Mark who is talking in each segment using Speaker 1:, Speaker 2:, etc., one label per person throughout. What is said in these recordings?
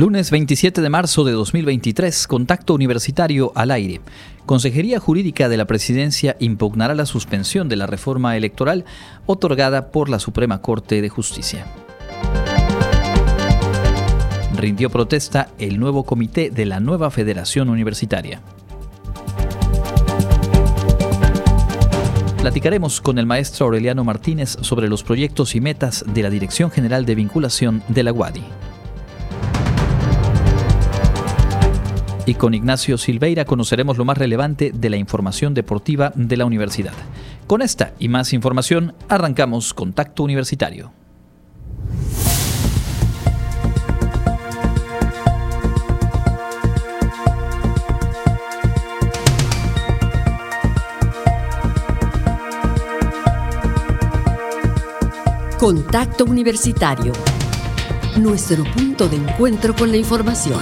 Speaker 1: Lunes 27 de marzo de 2023, Contacto Universitario al aire. Consejería Jurídica de la Presidencia impugnará la suspensión de la reforma electoral otorgada por la Suprema Corte de Justicia. Rindió protesta el nuevo comité de la nueva Federación Universitaria. Platicaremos con el maestro Aureliano Martínez sobre los proyectos y metas de la Dirección General de Vinculación de la UADI. Y con Ignacio Silveira conoceremos lo más relevante de la información deportiva de la universidad. Con esta y más información, arrancamos Contacto Universitario.
Speaker 2: Contacto Universitario. Nuestro punto de encuentro con la información.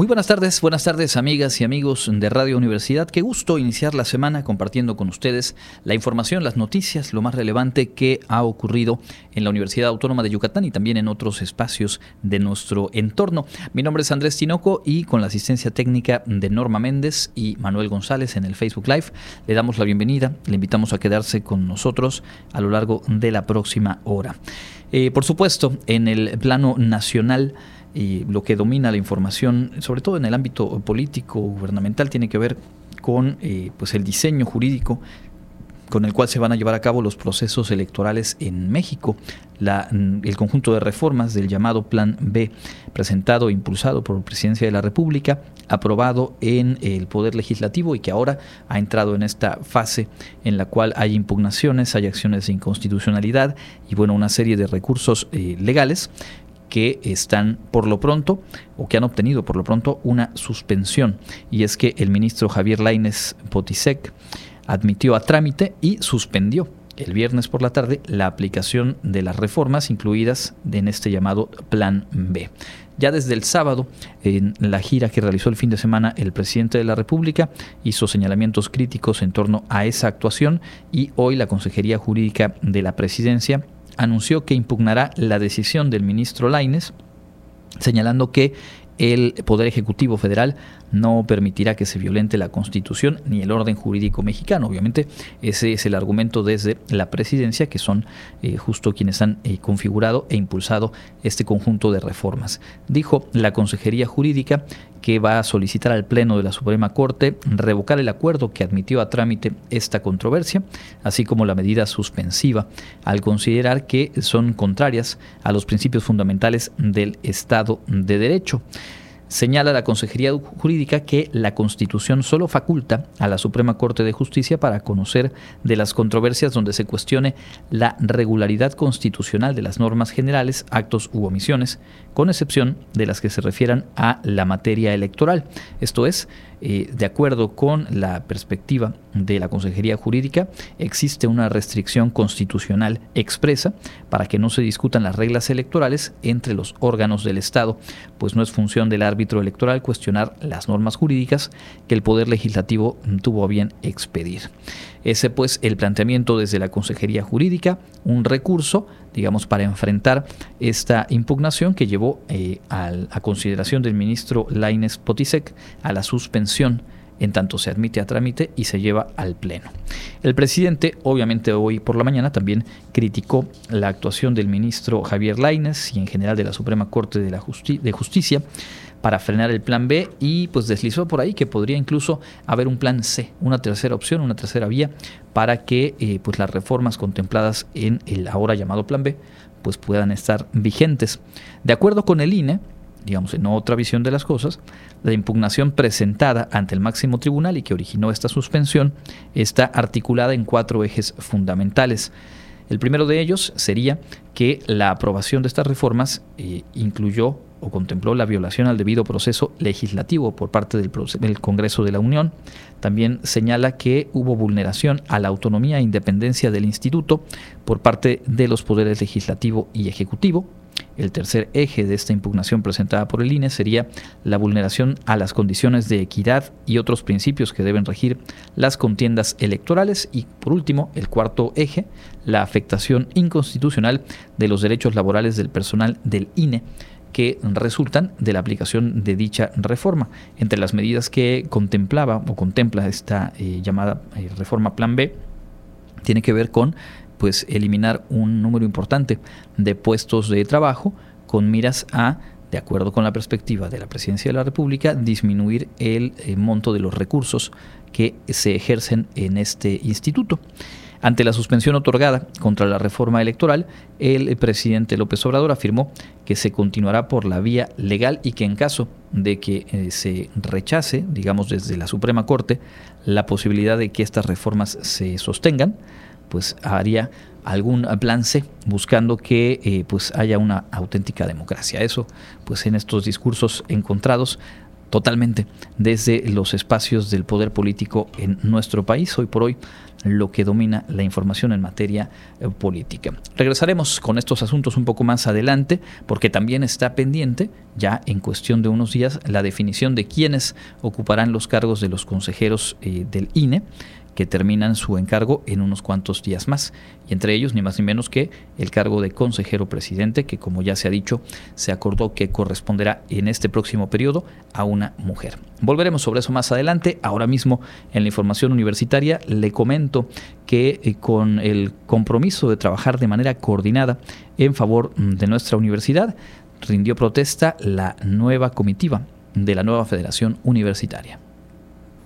Speaker 1: Muy buenas tardes, buenas tardes amigas y amigos de Radio Universidad. Qué gusto iniciar la semana compartiendo con ustedes la información, las noticias, lo más relevante que ha ocurrido en la Universidad Autónoma de Yucatán y también en otros espacios de nuestro entorno. Mi nombre es Andrés Tinoco y con la asistencia técnica de Norma Méndez y Manuel González en el Facebook Live le damos la bienvenida, le invitamos a quedarse con nosotros a lo largo de la próxima hora. Eh, por supuesto, en el plano nacional, y lo que domina la información, sobre todo en el ámbito político, gubernamental, tiene que ver con eh, pues el diseño jurídico con el cual se van a llevar a cabo los procesos electorales en México. La, mm, el conjunto de reformas del llamado Plan B, presentado e impulsado por la Presidencia de la República, aprobado en el Poder Legislativo y que ahora ha entrado en esta fase en la cual hay impugnaciones, hay acciones de inconstitucionalidad y bueno, una serie de recursos eh, legales que están por lo pronto o que han obtenido por lo pronto una suspensión y es que el ministro Javier Laines Potisek admitió a trámite y suspendió el viernes por la tarde la aplicación de las reformas incluidas en este llamado Plan B. Ya desde el sábado, en la gira que realizó el fin de semana el presidente de la República, hizo señalamientos críticos en torno a esa actuación y hoy la Consejería Jurídica de la Presidencia anunció que impugnará la decisión del ministro Laines, señalando que el Poder Ejecutivo Federal no permitirá que se violente la Constitución ni el orden jurídico mexicano. Obviamente ese es el argumento desde la presidencia, que son eh, justo quienes han eh, configurado e impulsado este conjunto de reformas. Dijo la Consejería Jurídica que va a solicitar al Pleno de la Suprema Corte revocar el acuerdo que admitió a trámite esta controversia, así como la medida suspensiva, al considerar que son contrarias a los principios fundamentales del Estado de Derecho. Señala la Consejería Jurídica que la Constitución solo faculta a la Suprema Corte de Justicia para conocer de las controversias donde se cuestione la regularidad constitucional de las normas generales, actos u omisiones, con excepción de las que se refieran a la materia electoral. Esto es, eh, de acuerdo con la perspectiva de la Consejería Jurídica, existe una restricción constitucional expresa para que no se discutan las reglas electorales entre los órganos del Estado, pues no es función del árbitro electoral cuestionar las normas jurídicas que el Poder Legislativo tuvo a bien expedir. Ese pues el planteamiento desde la Consejería Jurídica, un recurso, digamos, para enfrentar esta impugnación que llevó eh, a consideración del ministro Laines Potisek a la suspensión en tanto se admite a trámite y se lleva al Pleno. El presidente, obviamente hoy por la mañana, también criticó la actuación del ministro Javier Laines y en general de la Suprema Corte de, la de Justicia para frenar el plan B y pues deslizó por ahí que podría incluso haber un plan C, una tercera opción, una tercera vía para que eh, pues las reformas contempladas en el ahora llamado plan B pues puedan estar vigentes. De acuerdo con el INE, digamos en otra visión de las cosas, la impugnación presentada ante el máximo tribunal y que originó esta suspensión está articulada en cuatro ejes fundamentales. El primero de ellos sería que la aprobación de estas reformas eh, incluyó o contempló la violación al debido proceso legislativo por parte del, del, Congreso de la Unión. También señala que hubo vulneración a la autonomía e independencia del instituto por parte de los poderes legislativo y ejecutivo. El tercer eje de esta impugnación presentada por el INE sería la vulneración a las condiciones de equidad y otros principios que deben regir las contiendas electorales. Y por último, el cuarto eje, la afectación inconstitucional de los derechos laborales del personal del INE que resultan de la aplicación de dicha reforma. Entre las medidas que contemplaba o contempla esta eh, llamada eh, reforma Plan B, tiene que ver con pues eliminar un número importante de puestos de trabajo con miras a de acuerdo con la perspectiva de la Presidencia de la República, disminuir el eh, monto de los recursos que se ejercen en este instituto. Ante la suspensión otorgada contra la reforma electoral, el presidente López Obrador afirmó que se continuará por la vía legal y que en caso de que eh, se rechace, digamos desde la Suprema Corte, la posibilidad de que estas reformas se sostengan, pues haría algún plan buscando que eh, pues haya una auténtica democracia. Eso pues en estos discursos encontrados totalmente desde los espacios del poder político en nuestro país. Hoy por hoy lo que domina la información en materia eh, política. Regresaremos con estos asuntos un poco más adelante porque también está pendiente ya en cuestión de unos días la definición de quiénes ocuparán los cargos de los consejeros eh, del INE que terminan su encargo en unos cuantos días más, y entre ellos ni más ni menos que el cargo de consejero presidente, que como ya se ha dicho, se acordó que corresponderá en este próximo periodo a una mujer. Volveremos sobre eso más adelante. Ahora mismo en la información universitaria le comento que eh, con el compromiso de trabajar de manera coordinada en favor de nuestra universidad, rindió protesta la nueva comitiva de la nueva Federación Universitaria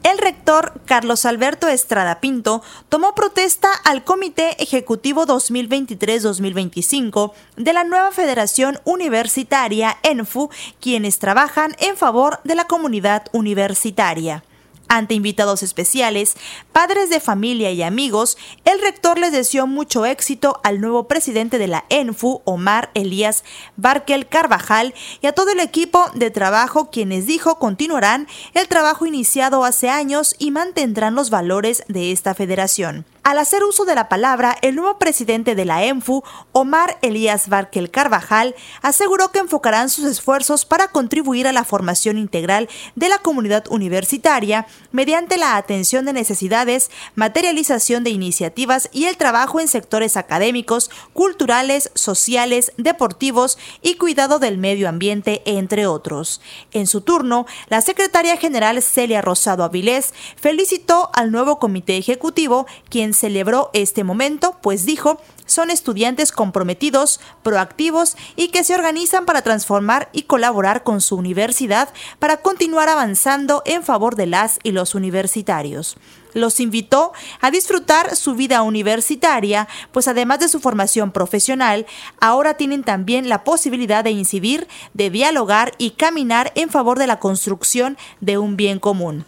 Speaker 3: el rector Carlos Alberto Estrada Pinto tomó protesta al Comité Ejecutivo 2023-2025 de la nueva Federación Universitaria ENFU, quienes trabajan en favor de la comunidad universitaria. Ante invitados especiales, padres de familia y amigos, el rector les deseó mucho éxito al nuevo presidente de la ENFU, Omar Elías Barkel Carvajal, y a todo el equipo de trabajo, quienes dijo continuarán el trabajo iniciado hace años y mantendrán los valores de esta federación. Al hacer uso de la palabra, el nuevo presidente de la ENFU, Omar Elías Barkel Carvajal, aseguró que enfocarán sus esfuerzos para contribuir a la formación integral de la comunidad universitaria mediante la atención de necesidades, materialización de iniciativas y el trabajo en sectores académicos, culturales, sociales, deportivos y cuidado del medio ambiente, entre otros. En su turno, la secretaria general Celia Rosado Avilés felicitó al nuevo comité ejecutivo, quien celebró este momento, pues dijo, son estudiantes comprometidos, proactivos y que se organizan para transformar y colaborar con su universidad para continuar avanzando en favor de las y los universitarios. Los invitó a disfrutar su vida universitaria, pues además de su formación profesional, ahora tienen también la posibilidad de incidir, de dialogar y caminar en favor de la construcción de un bien común.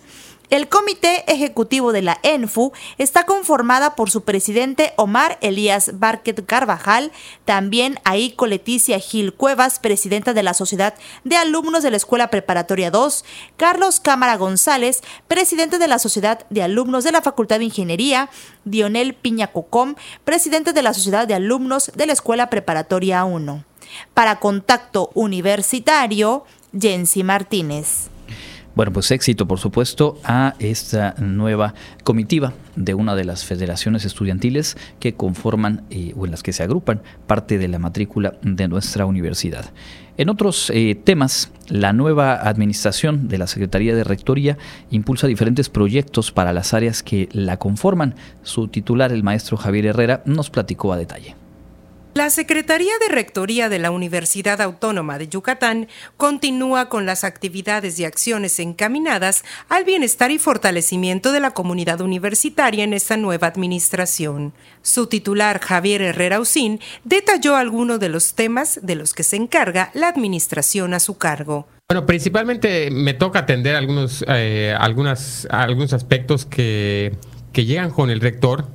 Speaker 3: El comité ejecutivo de la ENFU está conformada por su presidente Omar Elías Barquet Carvajal, también Aiko Leticia Gil Cuevas, presidenta de la Sociedad de Alumnos de la Escuela Preparatoria 2, Carlos Cámara González, presidente de la Sociedad de Alumnos de la Facultad de Ingeniería, Dionel Piña Cocom, presidente de la Sociedad de Alumnos de la Escuela Preparatoria 1. Para Contacto Universitario, Jensi Martínez.
Speaker 1: Bueno, pues éxito, por supuesto, a esta nueva comitiva de una de las federaciones estudiantiles que conforman eh, o en las que se agrupan parte de la matrícula de nuestra universidad. En otros eh, temas, la nueva administración de la Secretaría de Rectoría impulsa diferentes proyectos para las áreas que la conforman. Su titular, el maestro Javier Herrera, nos platicó a detalle.
Speaker 4: La Secretaría de Rectoría de la Universidad Autónoma de Yucatán continúa con las actividades y acciones encaminadas al bienestar y fortalecimiento de la comunidad universitaria en esta nueva administración. Su titular, Javier Herrera Usín, detalló algunos de los temas de los que se encarga la administración a su cargo.
Speaker 5: Bueno, principalmente me toca atender algunos, eh, algunos aspectos que, que llegan con el rector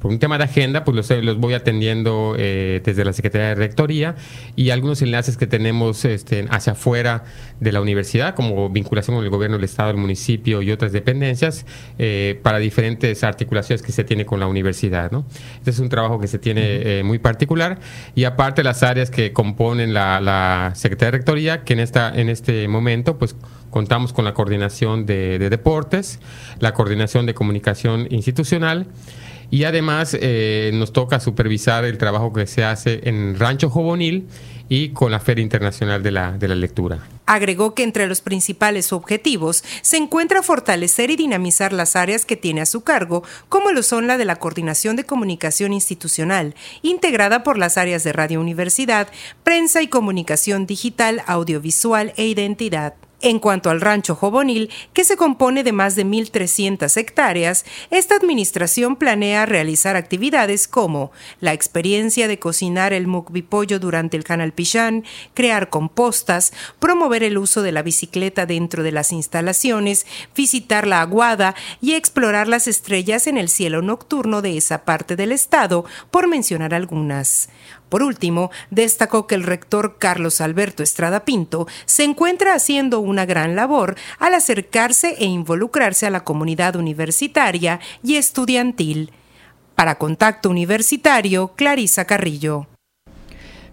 Speaker 5: por un tema de agenda, pues los, los voy atendiendo eh, desde la Secretaría de Rectoría y algunos enlaces que tenemos este, hacia afuera de la universidad, como vinculación con el gobierno del Estado, el municipio y otras dependencias, eh, para diferentes articulaciones que se tiene con la universidad. ¿no? Este es un trabajo que se tiene eh, muy particular y aparte las áreas que componen la, la Secretaría de Rectoría, que en, esta, en este momento, pues contamos con la coordinación de, de deportes, la coordinación de comunicación institucional, y además eh, nos toca supervisar el trabajo que se hace en Rancho Jobonil y con la Feria Internacional de la, de la Lectura.
Speaker 4: Agregó que entre los principales objetivos se encuentra fortalecer y dinamizar las áreas que tiene a su cargo, como lo son la de la coordinación de comunicación institucional, integrada por las áreas de Radio Universidad, prensa y comunicación digital, audiovisual e identidad. En cuanto al rancho Jobonil, que se compone de más de 1.300 hectáreas, esta administración planea realizar actividades como la experiencia de cocinar el mukbipollo durante el canal Pichán, crear compostas, promover el uso de la bicicleta dentro de las instalaciones, visitar la aguada y explorar las estrellas en el cielo nocturno de esa parte del estado, por mencionar algunas. Por último, destacó que el rector Carlos Alberto Estrada Pinto se encuentra haciendo una gran labor al acercarse e involucrarse a la comunidad universitaria y estudiantil. Para Contacto Universitario, Clarisa Carrillo.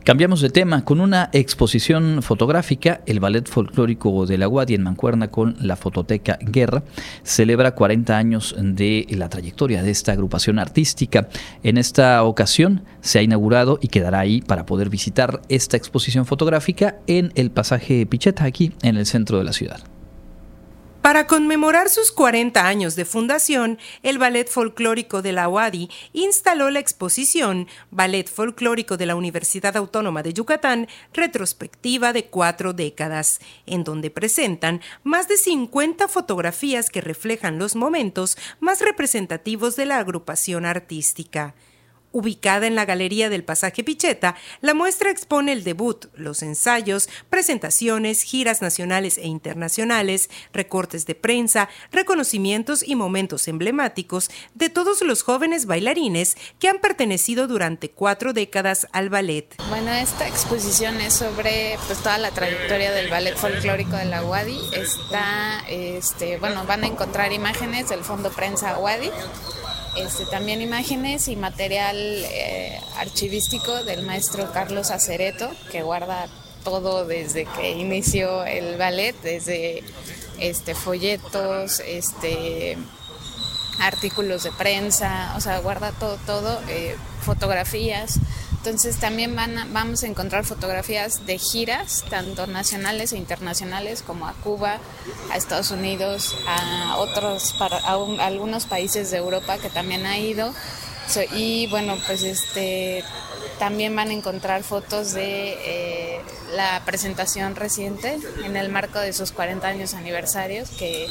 Speaker 1: Cambiamos de tema con una exposición fotográfica. El Ballet Folclórico de la UADI en Mancuerna con la Fototeca Guerra celebra 40 años de la trayectoria de esta agrupación artística. En esta ocasión se ha inaugurado y quedará ahí para poder visitar esta exposición fotográfica en el pasaje Picheta, aquí en el centro de la ciudad.
Speaker 4: Para conmemorar sus 40 años de fundación, el Ballet Folclórico de la UADI instaló la exposición Ballet Folclórico de la Universidad Autónoma de Yucatán, retrospectiva de cuatro décadas, en donde presentan más de 50 fotografías que reflejan los momentos más representativos de la agrupación artística. Ubicada en la Galería del Pasaje Picheta, la muestra expone el debut, los ensayos, presentaciones, giras nacionales e internacionales, recortes de prensa, reconocimientos y momentos emblemáticos de todos los jóvenes bailarines que han pertenecido durante cuatro décadas al ballet.
Speaker 6: Bueno, esta exposición es sobre pues, toda la trayectoria del ballet folclórico de la UADI. Está, este, bueno, van a encontrar imágenes del Fondo Prensa UADI este, también imágenes y material eh, archivístico del maestro Carlos Acereto, que guarda todo desde que inició el ballet, desde este, folletos, este, artículos de prensa, o sea, guarda todo, todo, eh, fotografías. Entonces también van vamos a encontrar fotografías de giras, tanto nacionales e internacionales, como a Cuba, a Estados Unidos, a otros, para, algunos países de Europa que también ha ido. y bueno, pues este también van a encontrar fotos de eh, la presentación reciente en el marco de sus 40 años aniversarios que,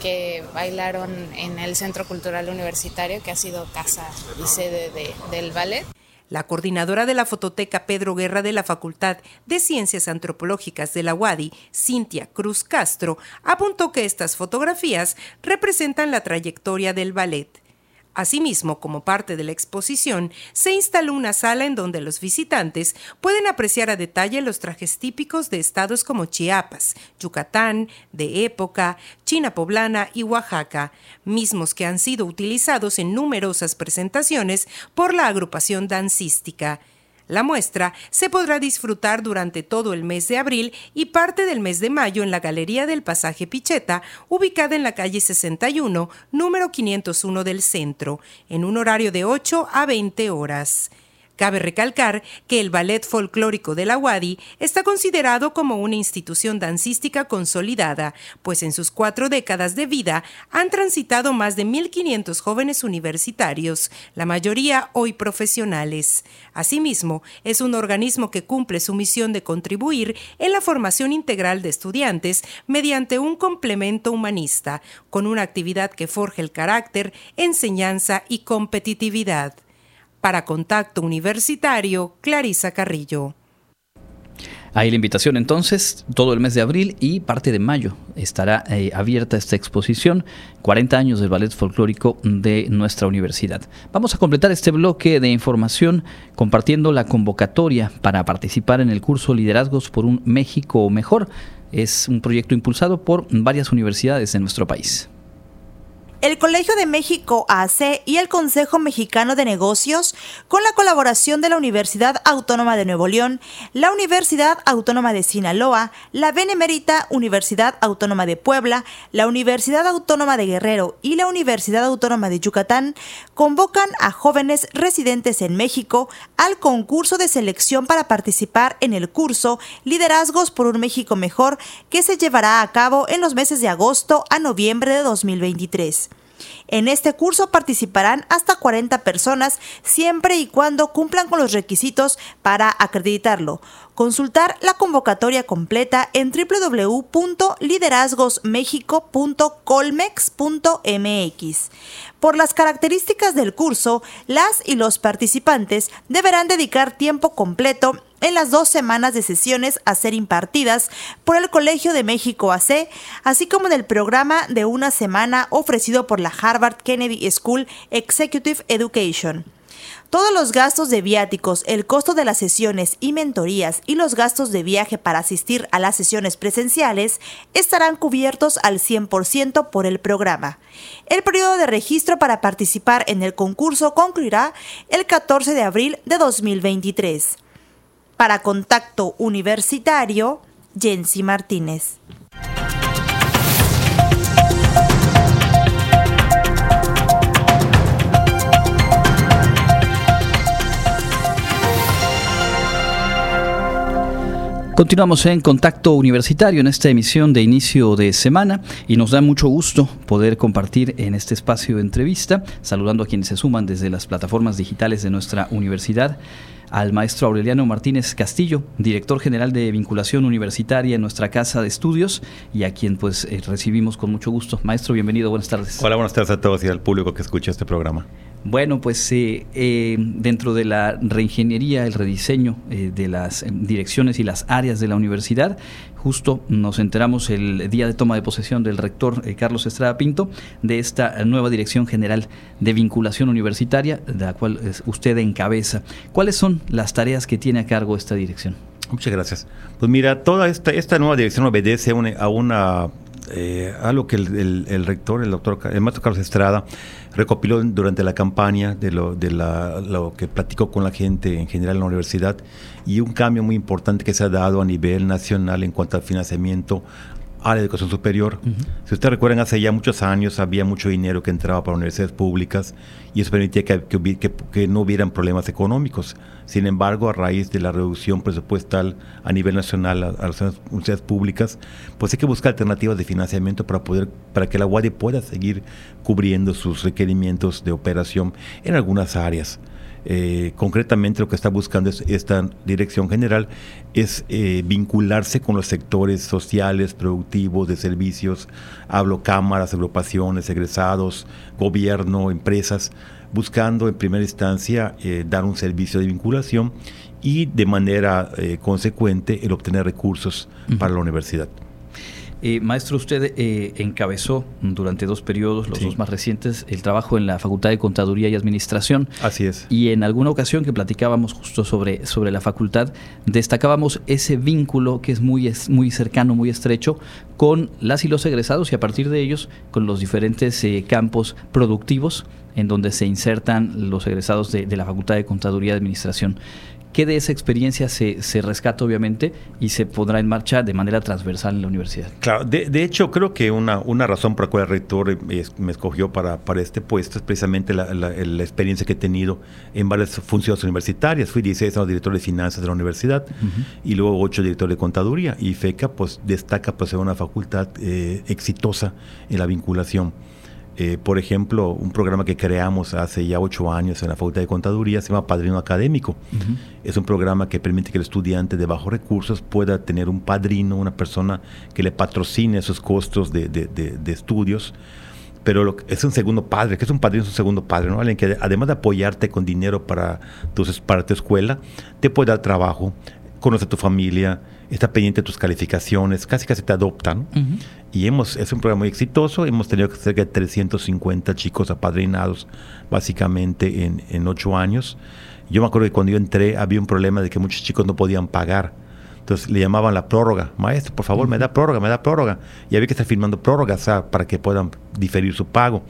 Speaker 6: que bailaron en el Centro Cultural Universitario, que ha sido casa y sede de, del ballet.
Speaker 4: La coordinadora de la fototeca Pedro Guerra de la Facultad de Ciencias Antropológicas de la UADI, Cintia Cruz Castro, apuntó que estas fotografías representan la trayectoria del ballet. Asimismo, como parte de la exposición, se instaló una sala en donde los visitantes pueden apreciar a detalle los trajes típicos de estados como Chiapas, Yucatán, de época, China poblana y Oaxaca, mismos que han sido utilizados en numerosas presentaciones por la agrupación dancística. La muestra se podrá disfrutar durante todo el mes de abril y parte del mes de mayo en la Galería del Pasaje Picheta, ubicada en la calle 61, número 501 del centro, en un horario de 8 a 20 horas. Cabe recalcar que el Ballet Folclórico de la UADI está considerado como una institución dancística consolidada, pues en sus cuatro décadas de vida han transitado más de 1.500 jóvenes universitarios, la mayoría hoy profesionales. Asimismo, es un organismo que cumple su misión de contribuir en la formación integral de estudiantes mediante un complemento humanista, con una actividad que forje el carácter, enseñanza y competitividad. Para Contacto Universitario, Clarisa Carrillo.
Speaker 1: Ahí la invitación entonces, todo el mes de abril y parte de mayo estará eh, abierta esta exposición, 40 años del ballet folclórico de nuestra universidad. Vamos a completar este bloque de información compartiendo la convocatoria para participar en el curso Liderazgos por un México Mejor. Es un proyecto impulsado por varias universidades de nuestro país.
Speaker 3: El Colegio de México AC y el Consejo Mexicano de Negocios, con la colaboración de la Universidad Autónoma de Nuevo León, la Universidad Autónoma de Sinaloa, la Benemérita Universidad Autónoma de Puebla, la Universidad Autónoma de Guerrero y la Universidad Autónoma de Yucatán, convocan a jóvenes residentes en México al concurso de selección para participar en el curso Liderazgos por un México Mejor, que se llevará a cabo en los meses de agosto a noviembre de 2023. En este curso participarán hasta 40 personas siempre y cuando cumplan con los requisitos para acreditarlo. Consultar la convocatoria completa en www.liderazgosmexico.colmex.mx. Por las características del curso, las y los participantes deberán dedicar tiempo completo en las dos semanas de sesiones a ser impartidas por el Colegio de México AC, así como en el programa de una semana ofrecido por la Harvard Kennedy School Executive Education. Todos los gastos de viáticos, el costo de las sesiones y mentorías y los gastos de viaje para asistir a las sesiones presenciales estarán cubiertos al 100% por el programa. El periodo de registro para participar en el concurso concluirá el 14 de abril de 2023. Para Contacto Universitario, Jensi Martínez.
Speaker 1: Continuamos en Contacto Universitario en esta emisión de inicio de semana y nos da mucho gusto poder compartir en este espacio de entrevista, saludando a quienes se suman desde las plataformas digitales de nuestra universidad al maestro Aureliano Martínez Castillo, director general de vinculación universitaria en nuestra casa de estudios y a quien pues eh, recibimos con mucho gusto. Maestro, bienvenido, buenas tardes.
Speaker 7: Hola, buenas tardes a todos y al público que escucha este programa.
Speaker 1: Bueno, pues eh, eh, dentro de la reingeniería, el rediseño eh, de las direcciones y las áreas de la universidad, justo nos enteramos el día de toma de posesión del rector Carlos Estrada Pinto de esta nueva Dirección General de Vinculación Universitaria, de la cual usted encabeza. ¿Cuáles son las tareas que tiene a cargo esta dirección?
Speaker 7: Muchas gracias. Pues mira, toda esta, esta nueva dirección obedece a una eh, algo que el, rector, el doctor, el maestro Carlos Estrada, recopiló durante la campaña de, lo, de lo que platicó con la gente en general en la universidad y un cambio muy importante que se ha dado a nivel nacional en cuanto al financiamiento a la educación superior. Si ustedes recuerdan, hace ya muchos años había mucho dinero que entraba para universidades públicas y eso permitía que, que, no hubieran problemas económicos. Sin embargo, a raíz de la reducción presupuestal a nivel nacional a, las universidades públicas, pues hay que buscar alternativas de financiamiento para poder para que la UADI pueda seguir cubriendo sus requerimientos de operación en algunas áreas. Eh, concretamente lo que está buscando esta dirección general es eh, vincularse con los sectores sociales, productivos, de servicios, hablo cámaras, agrupaciones, egresados, gobierno, empresas, buscando en primera instancia eh, dar un servicio de vinculación y de manera consecuente el obtener recursos para la universidad.
Speaker 1: Eh, maestro, usted eh, encabezó durante dos periodos, los dos más recientes, el trabajo en la Facultad de Contaduría y Administración.
Speaker 7: Así es.
Speaker 1: Y en alguna ocasión que platicábamos justo sobre, sobre la facultad, destacábamos ese vínculo que es muy, muy cercano, muy estrecho con las y los egresados y a partir de ellos con los diferentes eh, campos productivos en donde se insertan los egresados de, de la Facultad de Contaduría y Administración qué de esa experiencia se, se, rescata obviamente y se pondrá en marcha de manera transversal en la universidad.
Speaker 7: Claro, de, hecho creo que una, una razón por la cual el rector me escogió para, para este puesto es precisamente la, experiencia que he tenido en varias funciones universitarias. Fui 16 años director de finanzas de la universidad y luego 8 director de contaduría y FECA pues destaca pues ser una facultad eh, exitosa en la vinculación. Eh, por ejemplo, un programa que creamos hace ya ocho años en la Facultad de Contaduría se llama Padrino Académico. Es un programa que permite que el estudiante de bajos recursos pueda tener un padrino, una persona que le patrocine esos costos de, estudios. Pero es un segundo padre, que es un padrino, es un segundo padre, ¿no? Alguien que además de apoyarte con dinero para, para tu escuela, te puede dar trabajo, conoce a tu familia, está pendiente de tus calificaciones, casi casi te adoptan. Y hemos, es un programa muy exitoso, hemos tenido cerca de 350 chicos apadrinados básicamente en, en ocho años. Yo me acuerdo que cuando yo entré había un problema de que muchos chicos no podían pagar. Entonces le llamaban la prórroga. Maestro, por favor, me da prórroga, me da prórroga. Y había que estar firmando prórrogas para que puedan diferir su pago.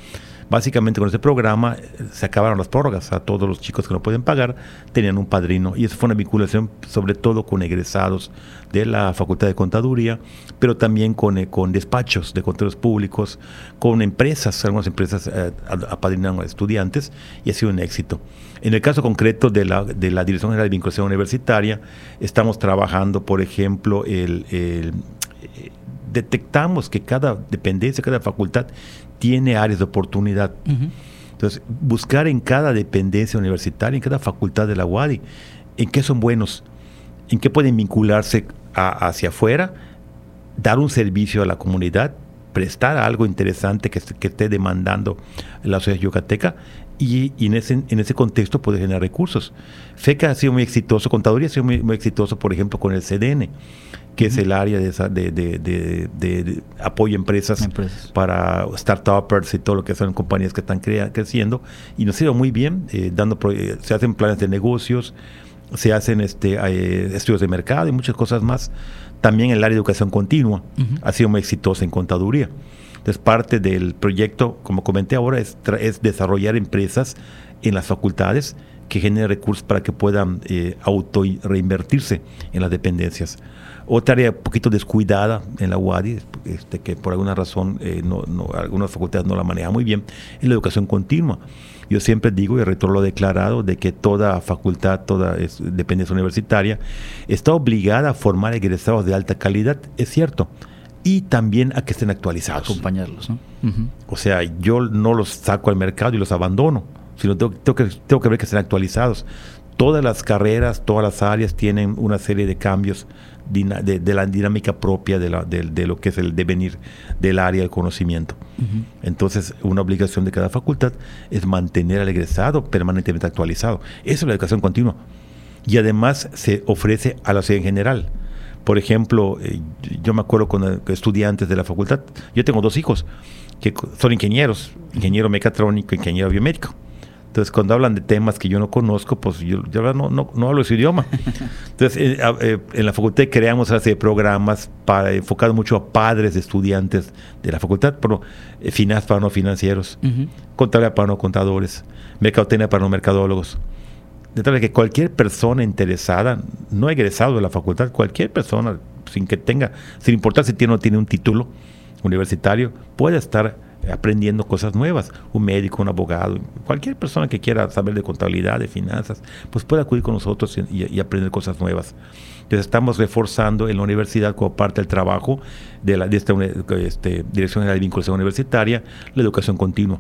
Speaker 7: Básicamente con este programa eh, se acabaron las prórrogas. A todos los chicos que no pueden pagar tenían un padrino. Y eso fue una vinculación sobre todo con egresados de la Facultad de Contaduría, pero también con, eh, con despachos de contadores públicos, con empresas, algunas empresas eh, apadrinan a estudiantes y ha sido un éxito. En el caso concreto de la, de la Dirección General de Vinculación Universitaria, estamos trabajando, por ejemplo, el detectamos que cada dependencia, cada facultad tiene áreas de oportunidad. Entonces, buscar en cada dependencia universitaria, en cada facultad de la UADI, en qué son buenos, en qué pueden vincularse hacia afuera, dar un servicio a la comunidad, prestar algo interesante que, esté demandando la sociedad yucateca y, en, ese, en ese contexto puede generar recursos. FECA ha sido muy exitoso, Contaduría ha sido muy, muy exitoso, por ejemplo, con el CDN que es el área de, de, apoyo a empresas, para startups y todo lo que son compañías que están creciendo. Y nos ha ido muy bien, eh, dando eh, se hacen planes de negocios, se hacen este, eh, estudios de mercado y muchas cosas más. También el área de educación continua ha sido muy exitosa en contaduría. Entonces, parte del proyecto, como comenté ahora, es, es desarrollar empresas en las facultades que generen recursos para que puedan auto reinvertirse en las dependencias. Otra área un poquito descuidada en la UADI, este, que por alguna razón eh, no, algunas facultades no la manejan muy bien, es la educación continua. Yo siempre digo, y el rector lo ha declarado, de que toda facultad, toda dependencia universitaria, está obligada a formar egresados de alta calidad, es cierto, y también a que estén actualizados.
Speaker 1: Acompañarlos, ¿no?
Speaker 7: O sea, yo no los saco al mercado y los abandono, sino tengo, que, tengo que ver que estén actualizados. Todas las carreras, todas las áreas tienen una serie de cambios de, la dinámica propia de, la, de, lo que es el devenir del área del conocimiento. Entonces, una obligación de cada facultad es mantener al egresado permanentemente actualizado. Eso es la educación continua. Y además se ofrece a la sociedad en general. Por ejemplo, eh, yo me acuerdo con estudiantes de la facultad, yo tengo dos hijos que son ingenieros, ingeniero mecatrónico, ingeniero biomédico. Entonces, cuando hablan de temas que yo no conozco, pues yo, no, no, no, hablo ese idioma. Entonces, eh, eh, en la facultad creamos de programas para enfocar mucho a padres de estudiantes de la facultad, pero finanzas para no financieros, contabilidad para no contadores, mercadotecnia para no mercadólogos. De tal que cualquier persona interesada, no egresado de la facultad, cualquier persona, sin que tenga, sin importar si tiene o no tiene un título universitario, puede estar aprendiendo cosas nuevas. Un médico, un abogado, cualquier persona que quiera saber de contabilidad, de finanzas, pues puede acudir con nosotros y, aprender cosas nuevas. Entonces estamos reforzando en la universidad como parte del trabajo de, la, de esta este, Dirección de Vinculación Universitaria la educación continua.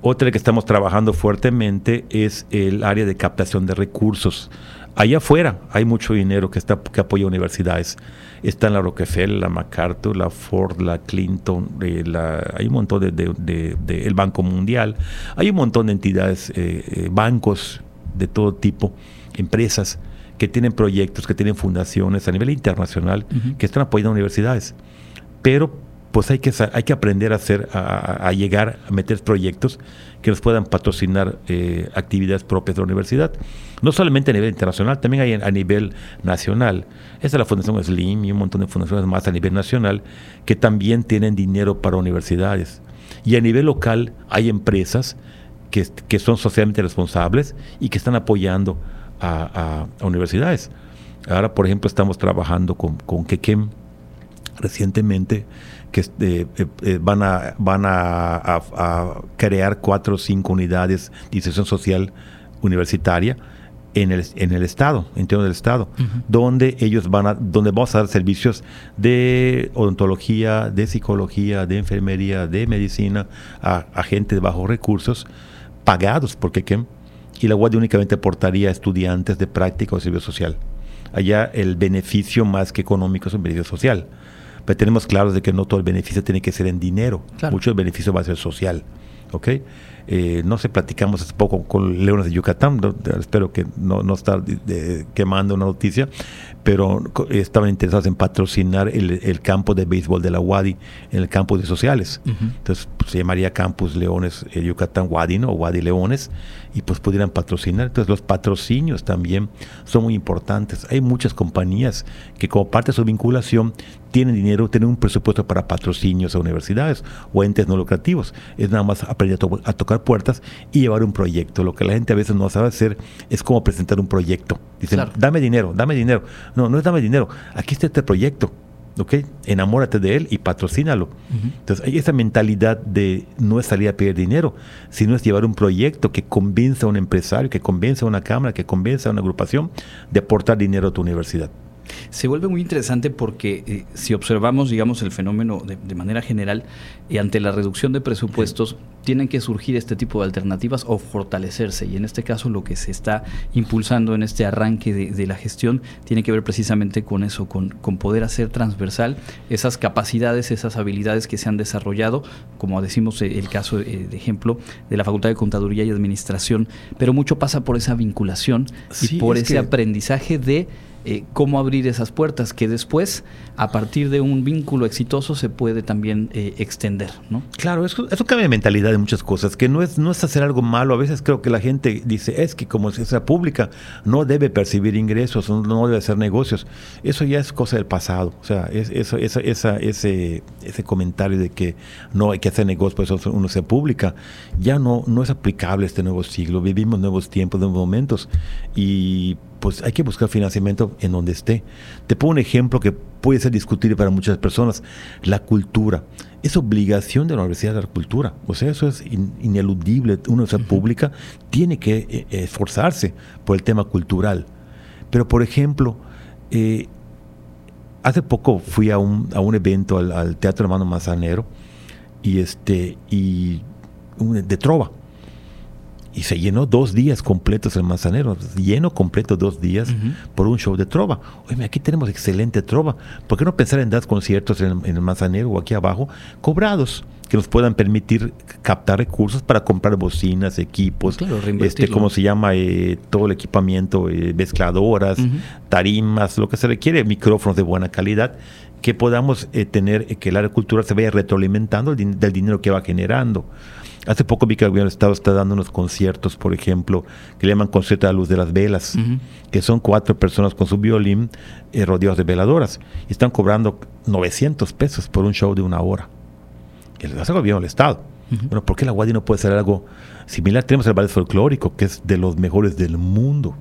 Speaker 7: Otra que estamos trabajando fuertemente es el área de captación de recursos. Allá afuera hay mucho dinero que, está, que apoya universidades. Está la Rockefeller, la MacArthur, la Ford, la Clinton, eh, la, hay un montón de, el Banco Mundial, hay un montón de entidades, eh, eh, bancos de todo tipo, empresas que tienen proyectos, que tienen fundaciones a nivel internacional, que están apoyando universidades. Pero pues hay que, hay que aprender a hacer, a, llegar, a meter proyectos que nos puedan patrocinar eh, actividades propias de la universidad. No solamente a nivel internacional, también hay a nivel nacional. Esta es la Fundación SLIM y un montón de fundaciones más a nivel nacional que también tienen dinero para universidades. Y a nivel local hay empresas que, que son socialmente responsables y que están apoyando a, universidades. Ahora, por ejemplo, estamos trabajando con, con Kekem recientemente que eh, eh, eh, van, a, van a, crear cuatro o cinco unidades de inserción social universitaria en el, en el Estado, en todo el Estado, donde ellos van a, donde vamos a dar servicios de odontología, de psicología, de enfermería, de medicina a, a gente de bajos recursos, pagados porque ¿qué? y la Guardia únicamente aportaría a estudiantes de práctica o servicio social. Allá el beneficio más que económico es un beneficio social pero tenemos claros de que no todo el beneficio tiene que ser en dinero, mucho del beneficio va a ser social. ¿ok? Eh, no sé, platicamos hace poco con Leones de Yucatán, espero que no, no estar quemando una noticia, pero estaban interesados en patrocinar el, campo de béisbol de la Wadi en el campo de sociales. Entonces pues, se llamaría Campus Leones eh, Yucatán Wadi, ¿no? O Wadi Leones, y pues pudieran patrocinar. Entonces los patrocinios también son muy importantes. Hay muchas compañías que como parte de su vinculación tienen dinero, tienen un presupuesto para patrocinios a universidades o entes no lucrativos. Es nada más aprender a, tocar puertas y llevar un proyecto. Lo que la gente a veces no sabe hacer es cómo presentar un proyecto. Dicen, dame dinero, dame dinero. No, no es dame dinero. Aquí está este proyecto. ¿ok? Enamórate de él y patrocínalo. Entonces, hay esa mentalidad de no es salir a pedir dinero, sino es llevar un proyecto que convenza a un empresario, que convenza a una cámara, que convenza a una agrupación de aportar dinero a tu universidad.
Speaker 1: Se vuelve muy interesante porque eh, si observamos, digamos, el fenómeno de, manera general, y eh, ante la reducción de presupuestos, tienen que surgir este tipo de alternativas o fortalecerse. Y en este caso lo que se está impulsando en este arranque de, la gestión tiene que ver precisamente con eso, con, poder hacer transversal esas capacidades, esas habilidades que se han desarrollado, como decimos eh, el caso de ejemplo de la Facultad de Contaduría y Administración, pero mucho pasa por esa vinculación y por ese aprendizaje de eh, cómo abrir esas puertas, que después, a partir de un vínculo exitoso, se puede también eh, extender. ¿no?
Speaker 7: Claro, eso, eso cambia de mentalidad de muchas cosas, que no es, no es hacer algo malo. A veces creo que la gente dice, es que como es pública, no debe percibir ingresos, no debe hacer negocios. Eso ya es cosa del pasado. O sea, es, eso, esa, esa, ese, ese comentario de que no hay que hacer negocios, por eso uno sea pública, ya no, no es aplicable este nuevo siglo. Vivimos nuevos tiempos, nuevos momentos. Y pues hay que buscar financiamiento en donde esté. Te pongo un ejemplo que puede ser discutible para muchas personas, la cultura. Es obligación de la universidad de la cultura, o sea, eso es ineludible. Una universidad pública tiene que eh, esforzarse por el tema cultural. Pero, por ejemplo, eh, hace poco fui a un, a un evento al, Teatro Hermano Manzanero y, este, y de trova y se llenó dos días completos el Manzanero, lleno completo dos días por un show de trova. Oye, aquí tenemos excelente trova. ¿Por qué no pensar en dar conciertos en, el Manzanero o aquí abajo, cobrados? que nos puedan permitir captar recursos para comprar bocinas, equipos, este, ¿cómo se llama? Eh, todo el equipamiento, eh, mezcladoras, tarimas, lo que se requiere, micrófonos de buena calidad, que podamos eh, tener, que la agricultura se vaya retroalimentando del dinero que va generando. Hace poco vi que el gobierno del Estado está dando unos conciertos, por ejemplo, que le llaman concierto a la luz de las velas, que son cuatro personas con su violín eh, rodeados de veladoras. Y están cobrando 900 pesos por un show de una hora. El hace el gobierno del Estado. Bueno, ¿por qué la Guadi no puede ser algo similar? Tenemos el ballet folclórico, que es de los mejores del mundo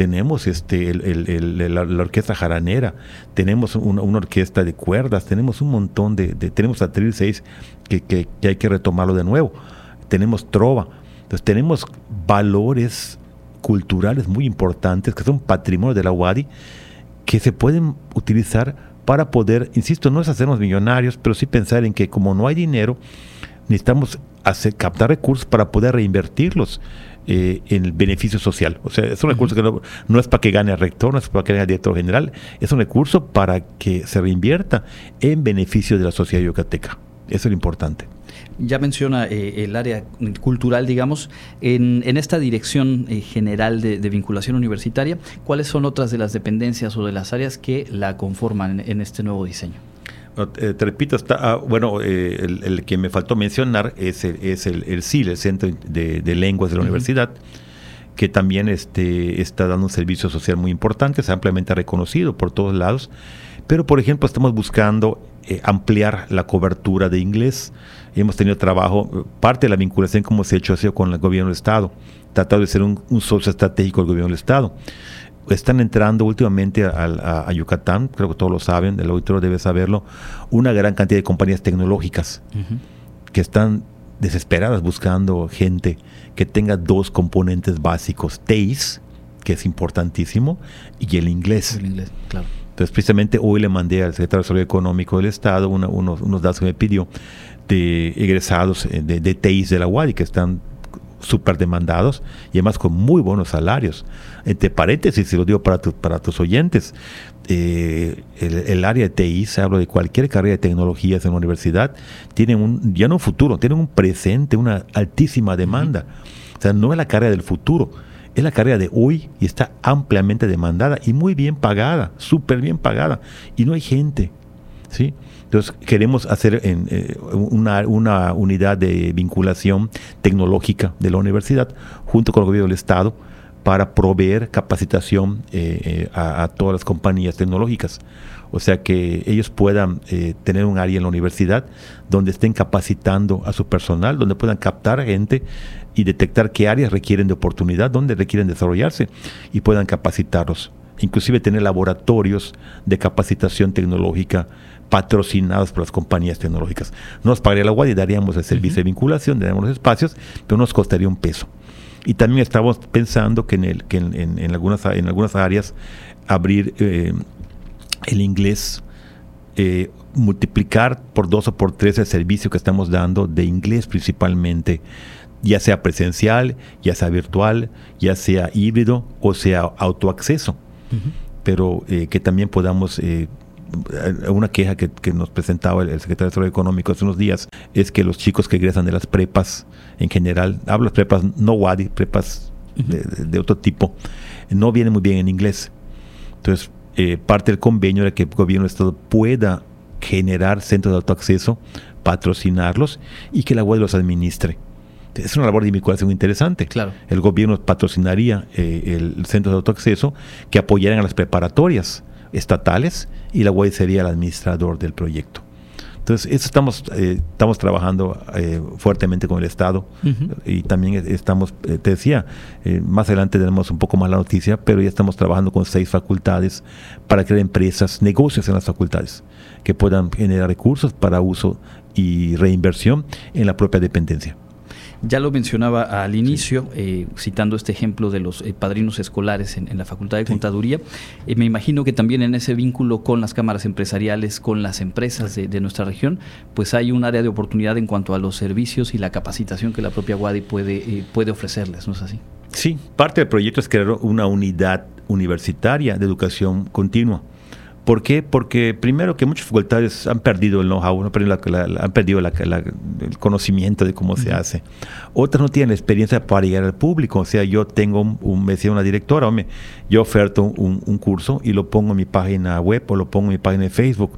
Speaker 7: tenemos este la, orquesta jaranera, tenemos una, orquesta de cuerdas, tenemos un montón de, tenemos a 6 que, que, hay que retomarlo de nuevo, tenemos trova, entonces tenemos valores culturales muy importantes que son patrimonio de la UADI que se pueden utilizar para poder, insisto, no es hacernos millonarios, pero sí pensar en que como no hay dinero, necesitamos captar recursos para poder reinvertirlos eh, en el beneficio social. O sea, es un recurso que no, es para que gane el rector, no es para que gane el director general, es un recurso para que se reinvierta en beneficio de la sociedad yucateca. Eso es lo importante.
Speaker 1: Ya menciona eh, el área cultural, digamos, en, esta dirección eh, general de, vinculación universitaria, ¿cuáles son otras de las dependencias o de las áreas que la conforman en este nuevo diseño?
Speaker 7: Eh, te repito, está, ah, bueno, eh, el, que me faltó mencionar es el, es el, el CIL, el Centro de, Lenguas de la Universidad, que también este, está dando un servicio social muy importante, es ampliamente reconocido por todos lados. Pero, por ejemplo, estamos buscando eh, ampliar la cobertura de inglés. Hemos tenido trabajo, parte de la vinculación como se ha hecho ha sido con el gobierno del Estado, tratado de ser un, un socio estratégico del gobierno del Estado están entrando últimamente a, Yucatán, creo que todos lo saben, el auditorio debe saberlo, una gran cantidad de compañías tecnológicas que están desesperadas buscando gente que tenga dos componentes básicos, TACE, que es importantísimo, y el inglés.
Speaker 1: El inglés, claro.
Speaker 7: Entonces, precisamente hoy le mandé al secretario de Desarrollo Económico del Estado unos, unos datos que me pidió de egresados eh, de, de TACE de la UADI que están súper demandados y además con muy buenos salarios. Entre paréntesis, si lo digo para, para tus oyentes, eh, el, área de TI, se habla de cualquier carrera de tecnologías en la universidad, tienen un, ya no un futuro, tienen un presente, una altísima demanda. O sea, no es la carrera del futuro, es la carrera de hoy y está ampliamente demandada y muy bien pagada, súper bien pagada. Y no hay gente. ¿sí? Entonces queremos hacer eh, una, una, unidad de vinculación tecnológica de la universidad junto con el gobierno del Estado para proveer capacitación eh, eh, a, todas las compañías tecnológicas. O sea que ellos puedan tener un área en la universidad donde estén capacitando a su personal, donde puedan captar gente y detectar qué áreas requieren de oportunidad, dónde requieren desarrollarse y puedan capacitarlos. Inclusive tener laboratorios de capacitación tecnológica patrocinados por las compañías tecnológicas. Nos pagaría la UAD y daríamos el servicio de vinculación, daríamos los espacios, pero nos costaría un peso. Y también estamos pensando que en, el, que en, algunas, en algunas áreas abrir eh, el inglés, eh, multiplicar por dos o por tres el servicio que estamos dando de inglés principalmente, ya sea presencial, ya sea virtual, ya sea híbrido o sea autoacceso. Pero eh, que también podamos eh, una queja que, nos presentaba el, secretario de Desarrollo Económico hace unos días es que los chicos que egresan de las prepas en general, hablo de prepas no WADI, prepas de, otro tipo, no vienen muy bien en inglés. Entonces, eh, parte del convenio era que el gobierno del Estado pueda generar centros de autoacceso, patrocinarlos y que la UAD los administre. Es una labor de vinculación muy interesante.
Speaker 1: Claro.
Speaker 7: El gobierno patrocinaría eh, el centro de autoacceso que apoyaran a las preparatorias estatales y la UAI sería el administrador del proyecto. Entonces, eso estamos, eh, estamos trabajando eh, fuertemente con el Estado y también estamos, eh, te decía, más adelante tenemos un poco más la noticia, pero ya estamos trabajando con seis facultades para crear empresas, negocios en las facultades que puedan generar recursos para uso y reinversión en la propia dependencia.
Speaker 1: Ya lo mencionaba al inicio, eh, citando este ejemplo de los eh, padrinos escolares en, la Facultad de Contaduría. Eh, me imagino que también en ese vínculo con las cámaras empresariales, con las empresas de, nuestra región, pues hay un área de oportunidad en cuanto a los servicios y la capacitación que la propia Wadi puede, puede ofrecerles, ¿no es así?
Speaker 7: Sí, parte del proyecto es crear una unidad universitaria de educación continua ¿Por qué? Porque primero que muchas facultades han perdido el know-how, han perdido, el conocimiento de cómo se hace. Otras no tienen la experiencia para llegar al público. O sea, yo tengo, un, me decía una directora, hombre, yo oferto un, curso y lo pongo en mi página web o lo pongo en mi página de Facebook.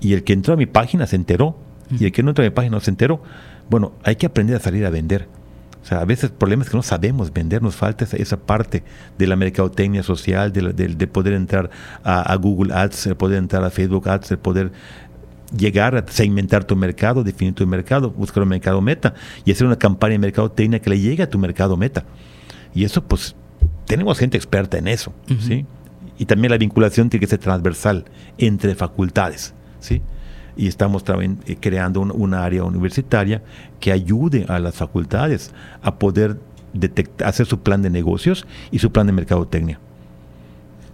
Speaker 7: Y el que entró a mi página se enteró. Y el que no entró a mi página no se enteró. Bueno, hay que aprender a salir a vender. Sea, a veces el problema es que no sabemos vender, nos falta esa, parte de la mercadotecnia social, de, poder entrar a, Google Ads, de poder entrar a Facebook Ads, de poder llegar a segmentar tu mercado, definir tu mercado, buscar un mercado meta y hacer una campaña de mercadotecnia que le llegue a tu mercado meta. Y eso, pues, tenemos gente experta en eso, ¿sí? Y también la vinculación tiene que ser transversal entre facultades, ¿sí? Y estamos eh, creando un, área universitaria que ayude a las facultades a poder hacer su plan de negocios y su plan de mercadotecnia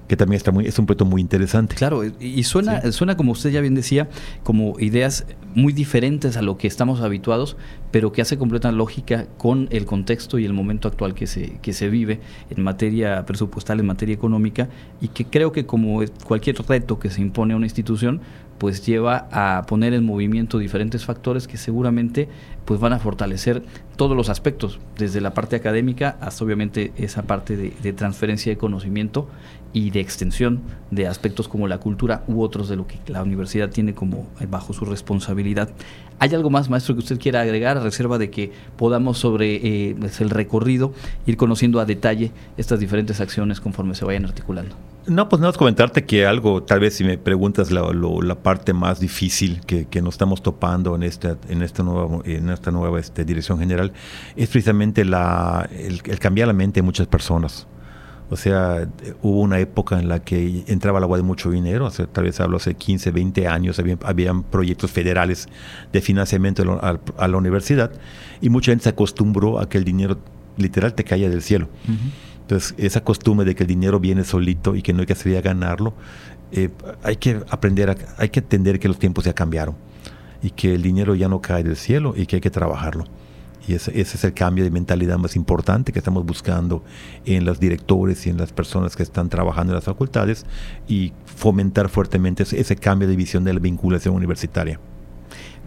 Speaker 7: que también está muy, es un proyecto muy interesante.
Speaker 1: Claro, y suena, suena como usted ya bien decía, como ideas muy diferentes a lo que estamos habituados, pero que hace completa lógica con el contexto y el momento actual que se, que se vive en materia presupuestal, en materia económica, y que creo que como cualquier reto que se impone a una institución, pues lleva a poner en movimiento diferentes factores que seguramente pues van a fortalecer todos los aspectos, desde la parte académica hasta obviamente esa parte de, transferencia de conocimiento y de extensión de aspectos como la cultura u otros de lo que la universidad tiene como eh, bajo su responsabilidad. ¿Hay algo más, maestro, que usted quiera agregar a reserva de que podamos sobre eh, pues, el recorrido ir conociendo a detalle estas diferentes acciones conforme se vayan articulando?
Speaker 7: No, pues nada más comentarte que algo, tal vez si me preguntas la, la parte más difícil que, que, nos estamos topando en esta, en esta nueva, en esta nueva este, dirección general, es precisamente la, el, cambiar la mente de muchas personas. O sea, hubo una época en la que entraba el agua de mucho dinero, tal vez hablo hace 15, 20 años, había, habían proyectos federales de financiamiento a, a, la universidad y mucha gente se acostumbró a que el dinero literal te caía del cielo. Entonces, esa costumbre de que el dinero viene solito y que no hay que salir a ganarlo, eh, hay que aprender, a, hay que entender que los tiempos ya cambiaron y que el dinero ya no cae del cielo y que hay que trabajarlo Y ese, ese, es el cambio de mentalidad más importante que estamos buscando en los directores y en las personas que están trabajando en las facultades y fomentar fuertemente ese, ese cambio de visión de la vinculación universitaria.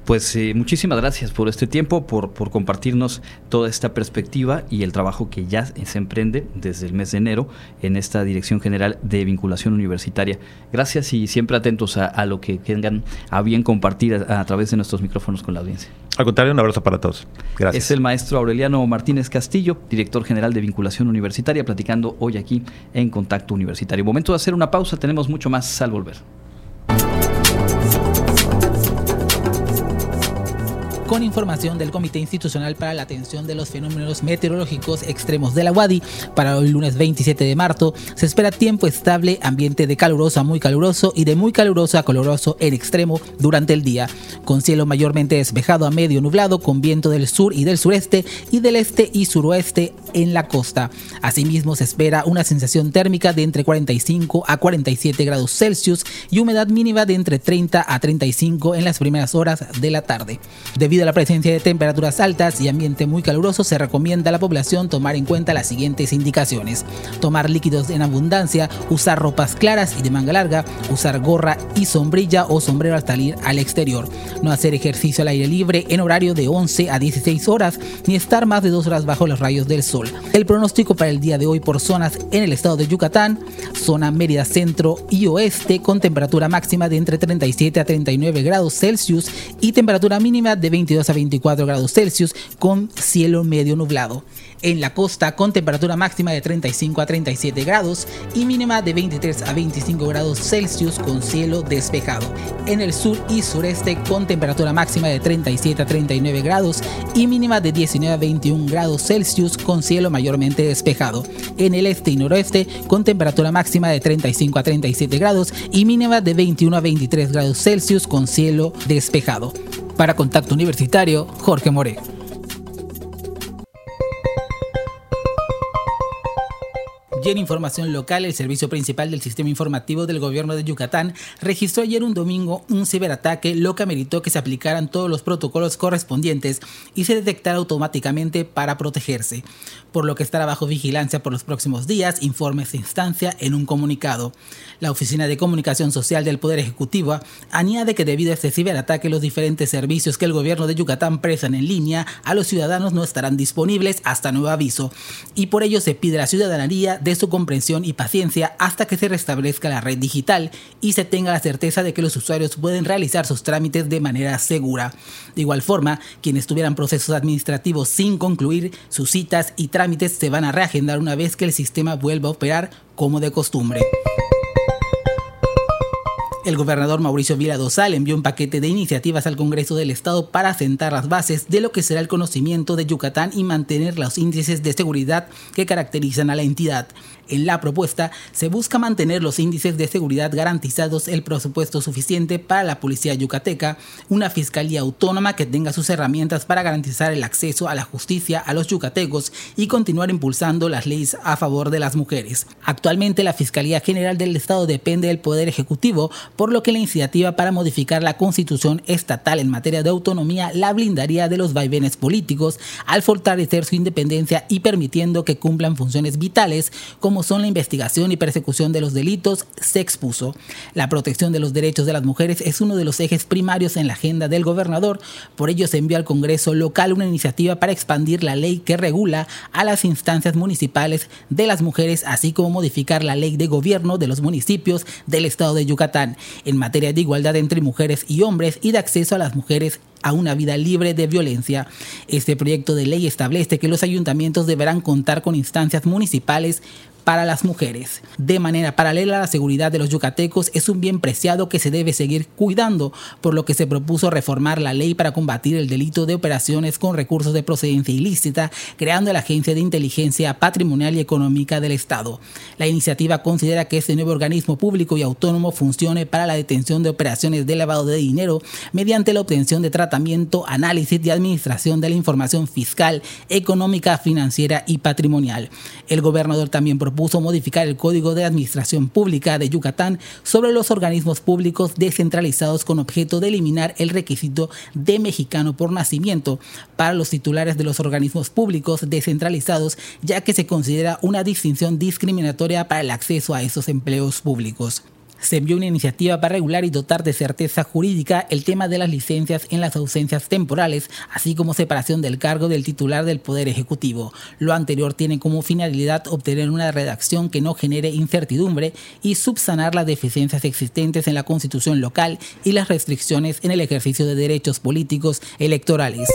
Speaker 1: Pues eh, muchísimas gracias por este tiempo, por, por compartirnos toda esta perspectiva y el trabajo que ya se emprende desde el mes de enero en esta Dirección General de Vinculación Universitaria. Gracias y siempre atentos a, a lo que tengan a bien compartir a, a, través de nuestros micrófonos con la audiencia.
Speaker 7: Al contrario, un abrazo para todos. Gracias.
Speaker 1: Es el maestro Aureliano Martínez Castillo, director general de Vinculación Universitaria, platicando hoy aquí en Contacto Universitario. Momento de hacer una pausa, tenemos mucho más al volver.
Speaker 8: Con información del Comité Institucional para la Atención de los Fenómenos Meteorológicos Extremos de la UADI. Para el lunes 27 de marzo se espera tiempo estable, ambiente de caluroso a muy caluroso y de muy caluroso a caluroso en extremo durante el día, con cielo mayormente despejado a medio nublado, con viento del sur y del sureste y del este y suroeste en la costa. Asimismo se espera una sensación térmica de entre 45 a 47 grados Celsius y humedad mínima de entre 30 a 35 en las primeras horas de la tarde. Debido a la presencia de temperaturas altas y ambiente muy caluroso, se recomienda a la población tomar en cuenta las siguientes indicaciones. Tomar líquidos en abundancia, usar ropas claras y de manga larga, usar gorra y sombrilla o sombrero al salir al exterior. No hacer ejercicio al aire libre en horario de 11 a 16 horas, ni estar más de dos horas bajo los rayos del sol. El pronóstico para el día de hoy por zonas en el estado de Yucatán, zona Mérida Centro y Oeste, con temperatura máxima de entre 37 a 39 grados Celsius y temperatura mínima de 22 a 24 grados Celsius con cielo medio nublado. En la costa con temperatura máxima de 35 a 37 grados y mínima de 23 a 25 grados Celsius con cielo despejado. En el sur y sureste con temperatura máxima de 37 a 39 grados y mínima de 19 a 21 grados Celsius con cielo mayormente despejado. En el este y noroeste con temperatura máxima de 35 a 37 grados y mínima de 21 a 23 grados Celsius con cielo despejado. Para Contacto Universitario, Jorge More. Y en información local, el servicio principal del sistema informativo del gobierno de Yucatán registró ayer un domingo un ciberataque, lo que ameritó que se aplicaran todos los protocolos correspondientes y se detectara automáticamente para protegerse, por lo que estará bajo vigilancia por los próximos días, informe esta instancia en un comunicado. La Oficina de Comunicación Social del Poder Ejecutivo añade que debido a este ciberataque los diferentes servicios que el gobierno de Yucatán prestan en línea a los ciudadanos no estarán disponibles hasta nuevo aviso y por ello se pide a la ciudadanía de su comprensión y paciencia hasta que se restablezca la red digital y se tenga la certeza de que los usuarios pueden realizar sus trámites de manera segura. De igual forma, quienes tuvieran procesos administrativos sin concluir, sus citas y trámites se van a reagendar una vez que el sistema vuelva a operar como de costumbre. El gobernador Mauricio Vila Dosal envió un paquete de iniciativas al Congreso del Estado para sentar las bases de lo que será el conocimiento de Yucatán y mantener los índices de seguridad que caracterizan a la entidad. En la propuesta se busca mantener los índices de seguridad garantizados, el presupuesto suficiente para la policía yucateca, una fiscalía autónoma que tenga sus herramientas para garantizar el acceso a la justicia a los yucatecos y continuar impulsando las leyes a favor de las mujeres. Actualmente la Fiscalía General del Estado depende del Poder Ejecutivo, por lo que la iniciativa para modificar la constitución estatal en materia de autonomía la blindaría de los vaivenes políticos al fortalecer su independencia y permitiendo que cumplan funciones vitales como son la investigación y persecución de los delitos, se expuso. La protección de los derechos de las mujeres es uno de los ejes primarios en la agenda del gobernador, por ello se envió al Congreso local una iniciativa para expandir la ley que regula a las instancias municipales de las mujeres, así como modificar la ley de gobierno de los municipios del estado de Yucatán en materia de igualdad entre mujeres y hombres y de acceso a las mujeres a una vida libre de violencia. Este proyecto de ley establece que los ayuntamientos deberán contar con instancias municipales para las mujeres. De manera paralela, la seguridad de los yucatecos es un bien preciado que se debe seguir cuidando, por lo que se propuso reformar la ley para combatir el delito de operaciones con recursos de procedencia ilícita, creando la Agencia de Inteligencia Patrimonial y Económica del Estado. La iniciativa considera que este nuevo organismo público y autónomo funcione para la detención de operaciones de lavado de dinero mediante la obtención de tratamientos tratamiento, análisis y administración de la información fiscal, económica, financiera y patrimonial. El gobernador también propuso modificar el Código de Administración Pública de Yucatán sobre los organismos públicos descentralizados con objeto de eliminar el requisito de mexicano por nacimiento para los titulares de los organismos públicos descentralizados, ya que se considera una distinción discriminatoria para el acceso a esos empleos públicos se envió una iniciativa para regular y dotar de certeza jurídica el tema de las licencias en las ausencias temporales, así como separación del cargo del titular del Poder Ejecutivo. Lo anterior tiene como finalidad obtener una redacción que no genere incertidumbre y subsanar las deficiencias existentes en la constitución local y las restricciones en el ejercicio de derechos políticos electorales.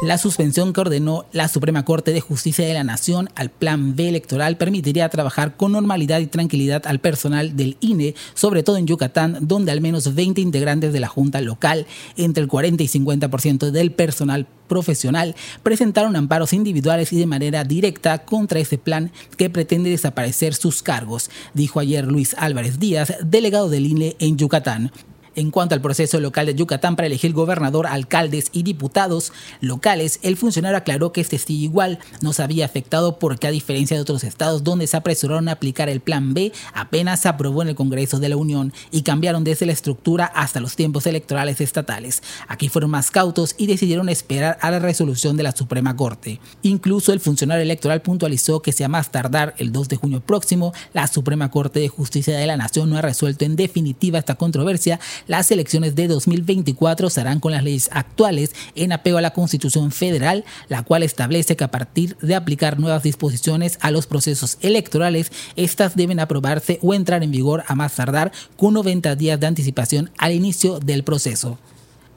Speaker 8: La suspensión que ordenó la Suprema Corte de Justicia de la Nación al Plan B electoral permitiría trabajar con normalidad y tranquilidad al personal del INE, sobre todo en Yucatán, donde al menos 20 integrantes de la Junta local, entre el 40 y 50% del personal profesional, presentaron amparos individuales y de manera directa contra ese plan que pretende desaparecer sus cargos, dijo ayer Luis Álvarez Díaz, delegado del INE en Yucatán. En cuanto al proceso local de Yucatán para elegir gobernador, alcaldes y diputados locales, el funcionario aclaró que este sigue igual, no se había afectado porque a diferencia de otros estados donde se apresuraron a aplicar el plan B, apenas se aprobó en el Congreso de la Unión y cambiaron desde la estructura hasta los tiempos electorales estatales. Aquí fueron más cautos y decidieron esperar a la resolución de la Suprema Corte. Incluso el funcionario electoral puntualizó que si a más tardar el 2 de junio próximo, la Suprema Corte de Justicia de la Nación no ha resuelto en definitiva esta controversia, las elecciones de 2024 se harán con las leyes actuales en apego a la Constitución Federal, la cual establece que a partir de aplicar nuevas disposiciones a los procesos electorales, estas deben aprobarse o entrar en vigor a más tardar con 90 días de anticipación al inicio del proceso.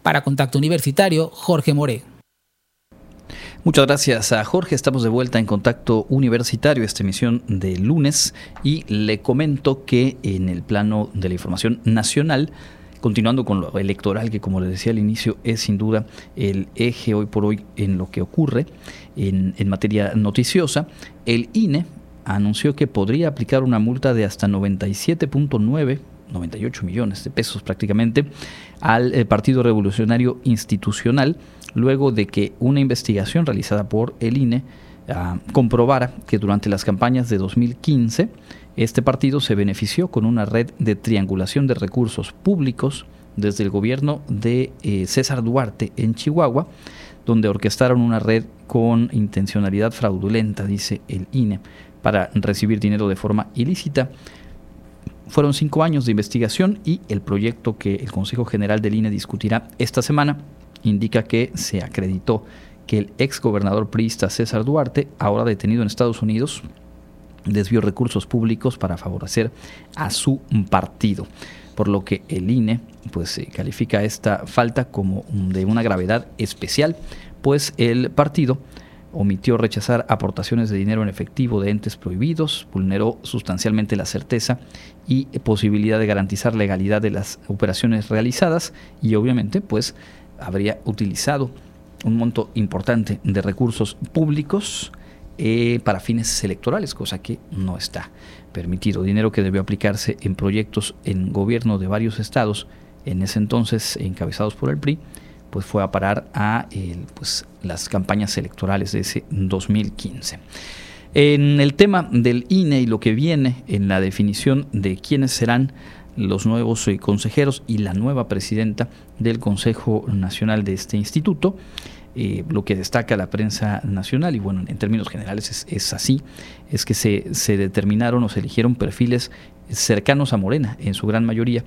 Speaker 8: Para Contacto Universitario, Jorge More.
Speaker 1: Muchas gracias a Jorge. Estamos de vuelta en contacto universitario, esta emisión de lunes, y le comento que en el plano de la información nacional, Continuando con lo electoral, que como les decía al inicio, es sin duda el eje hoy por hoy en lo que ocurre en, materia noticiosa, el INE anunció que podría aplicar una multa de hasta 97.9 98 millones de pesos prácticamente al eh, Partido Revolucionario Institucional luego de que una investigación realizada por el INE ah, comprobara que durante las campañas de 2015 este partido se benefició con una red de triangulación de recursos públicos desde el gobierno de eh, César Duarte en Chihuahua, donde orquestaron una red con intencionalidad fraudulenta, dice el INE, para recibir dinero de forma ilícita. Fueron cinco años de investigación y el proyecto que el Consejo General del INE discutirá esta semana indica que se acreditó que el ex gobernador priista César Duarte, ahora detenido en Estados Unidos, desvió recursos públicos para favorecer a su partido, por lo que el INE pues eh, califica esta falta como de una gravedad especial, pues el partido omitió rechazar aportaciones de dinero en efectivo de entes prohibidos, vulneró sustancialmente la certeza y posibilidad de garantizar legalidad de las operaciones realizadas y obviamente pues habría utilizado un monto importante de recursos públicos eh, para fines electorales, cosa que no está permitido. Dinero que debió aplicarse en proyectos en gobierno de varios estados, en ese entonces encabezados por el PRI, pues fue a parar a pues, las campañas electorales de ese 2015. En el tema del INE y lo que viene en la definición de quiénes serán los nuevos eh, consejeros y la nueva presidenta del Consejo Nacional de este instituto, eh, lo que destaca la prensa nacional, y bueno, en términos generales es, así, es que se, determinaron o se eligieron perfiles cercanos a Morena, en su gran mayoría,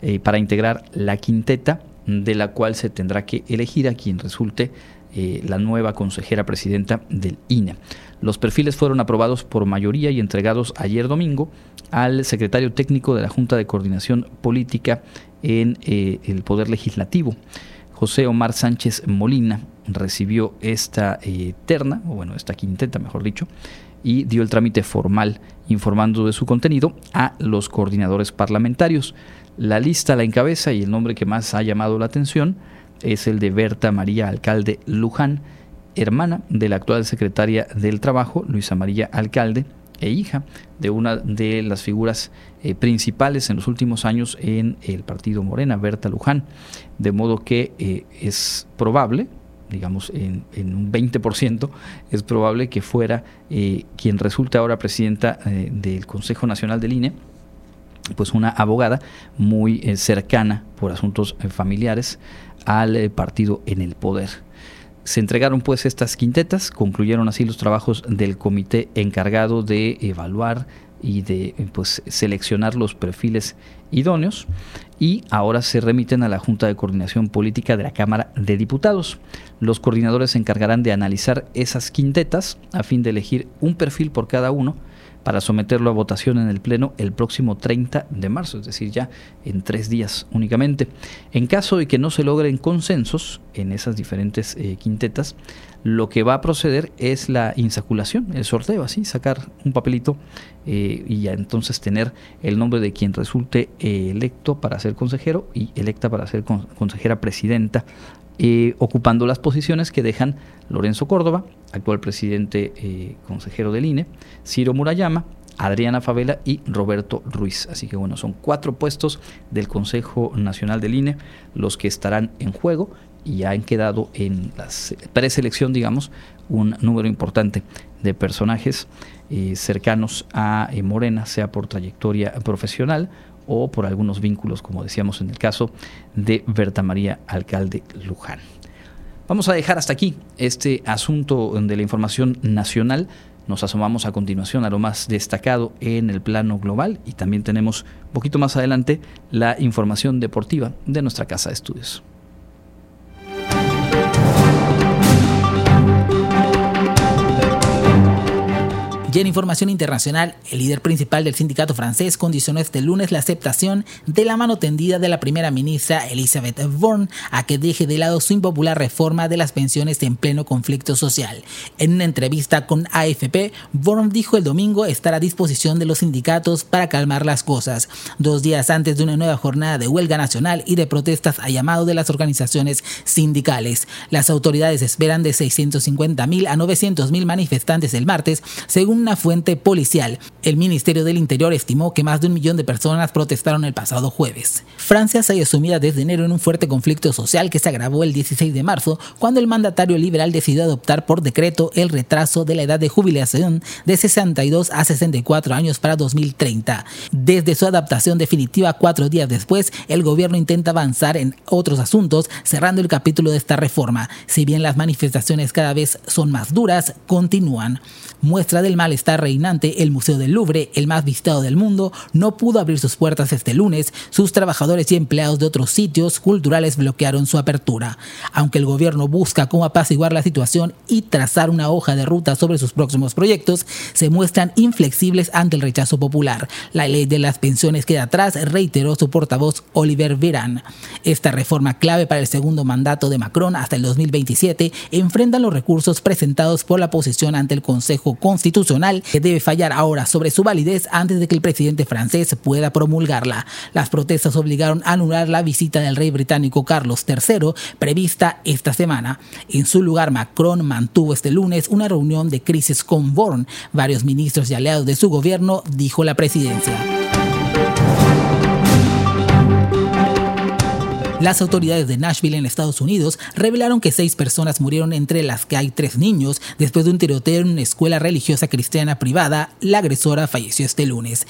Speaker 1: eh, para integrar la quinteta de la cual se tendrá que elegir a quien resulte eh, la nueva consejera presidenta del INE. Los perfiles fueron aprobados por mayoría y entregados ayer domingo al secretario técnico de la Junta de Coordinación Política en el Poder Legislativo. José Omar Sánchez Molina recibió esta eh, terna, o bueno, esta quinteta, mejor dicho, y dio el trámite formal informando de su contenido a los coordinadores parlamentarios. La lista la encabeza y el nombre que más ha llamado la atención es el de Berta María Alcalde Luján, hermana de la actual secretaria del Trabajo, Luisa María Alcalde, e hija de una de las figuras eh, principales en los últimos años en el partido Morena, Berta Luján. De modo que eh, es probable, digamos en, un 20%, es probable que fuera eh, quien resulte ahora presidenta del Consejo Nacional del INE, pues una abogada muy cercana por asuntos familiares al partido en el poder. Se entregaron pues estas quintetas, concluyeron así los trabajos del comité encargado de evaluar y de pues seleccionar los perfiles idóneos y ahora se remiten a la Junta de Coordinación Política de la Cámara de Diputados. Los coordinadores se encargarán de analizar esas quintetas a fin de elegir un perfil por cada uno para someterlo a votación en el Pleno el próximo 30 de marzo, es decir, ya en tres días únicamente. En caso de que no se logren consensos en esas diferentes eh, quintetas, lo que va a proceder es la insaculación, el sorteo, así, sacar un papelito eh, y ya entonces tener el nombre de quien resulte eh, electo para ser consejero y electa para ser consejera presidenta ocupando las posiciones que dejan Lorenzo Córdoba, actual presidente eh, consejero del INE, Ciro Murayama, Adriana Favela y Roberto Ruiz. Así que bueno, son cuatro puestos del Consejo Nacional del INE los que estarán en juego y ya han quedado en la preselección, digamos, un número importante de personajes eh, cercanos a eh, Morena, sea por trayectoria profesional o por algunos vínculos, como decíamos en el caso de Berta María Alcalde Luján. Vamos a dejar hasta aquí este asunto de la información nacional. Nos asomamos a continuación a lo más destacado en el plano global y también tenemos un poquito más adelante la información deportiva de nuestra casa de estudios.
Speaker 8: Y en información internacional, el líder principal del sindicato francés condicionó este lunes la aceptación de la mano tendida de la primera ministra Elisabeth Borne a que deje de lado su impopular reforma de las pensiones en pleno conflicto social. En una entrevista con AFP, Borne dijo el domingo estar a disposición de los sindicatos para calmar las cosas, dos días antes de una nueva jornada de huelga nacional y de protestas a llamado de las organizaciones sindicales. Las autoridades esperan de 650.000 a 900.000 manifestantes el martes, según una fuente policial. El Ministerio del Interior estimó que más de un millón de personas protestaron el pasado jueves. Francia se halla sumida desde enero en un fuerte conflicto social que se agravó el 16 de marzo cuando el mandatario liberal decidió adoptar por decreto el retraso de la edad de jubilación de 62 a 64 años para 2030. Desde su adaptación definitiva cuatro días después, el gobierno intenta avanzar en otros asuntos, cerrando el capítulo de esta reforma. Si bien las manifestaciones cada vez son más duras, continúan. Muestra del malestar reinante, el Museo del Louvre, el más visitado del mundo, no pudo abrir sus puertas este lunes. Sus trabajadores y empleados de otros sitios culturales bloquearon su apertura. Aunque el gobierno busca cómo apaciguar la situación y trazar una hoja de ruta sobre sus próximos proyectos, se muestran inflexibles ante el rechazo popular. La ley de las pensiones queda atrás, reiteró su portavoz Oliver Veran. Esta reforma clave para el segundo mandato de Macron hasta el 2027 enfrenta los recursos presentados por la oposición ante el Consejo Constitucional que debe fallar ahora sobre su validez antes de que el presidente francés pueda promulgarla. Las protestas obligaron a anular la visita del rey británico Carlos III prevista esta semana. En su lugar, Macron mantuvo este lunes una reunión de crisis con Born. Varios ministros y aliados de su gobierno, dijo la presidencia. Las autoridades de Nashville en Estados Unidos revelaron que seis personas murieron entre las que hay tres niños después de un tiroteo en una escuela religiosa cristiana privada. La agresora falleció este lunes.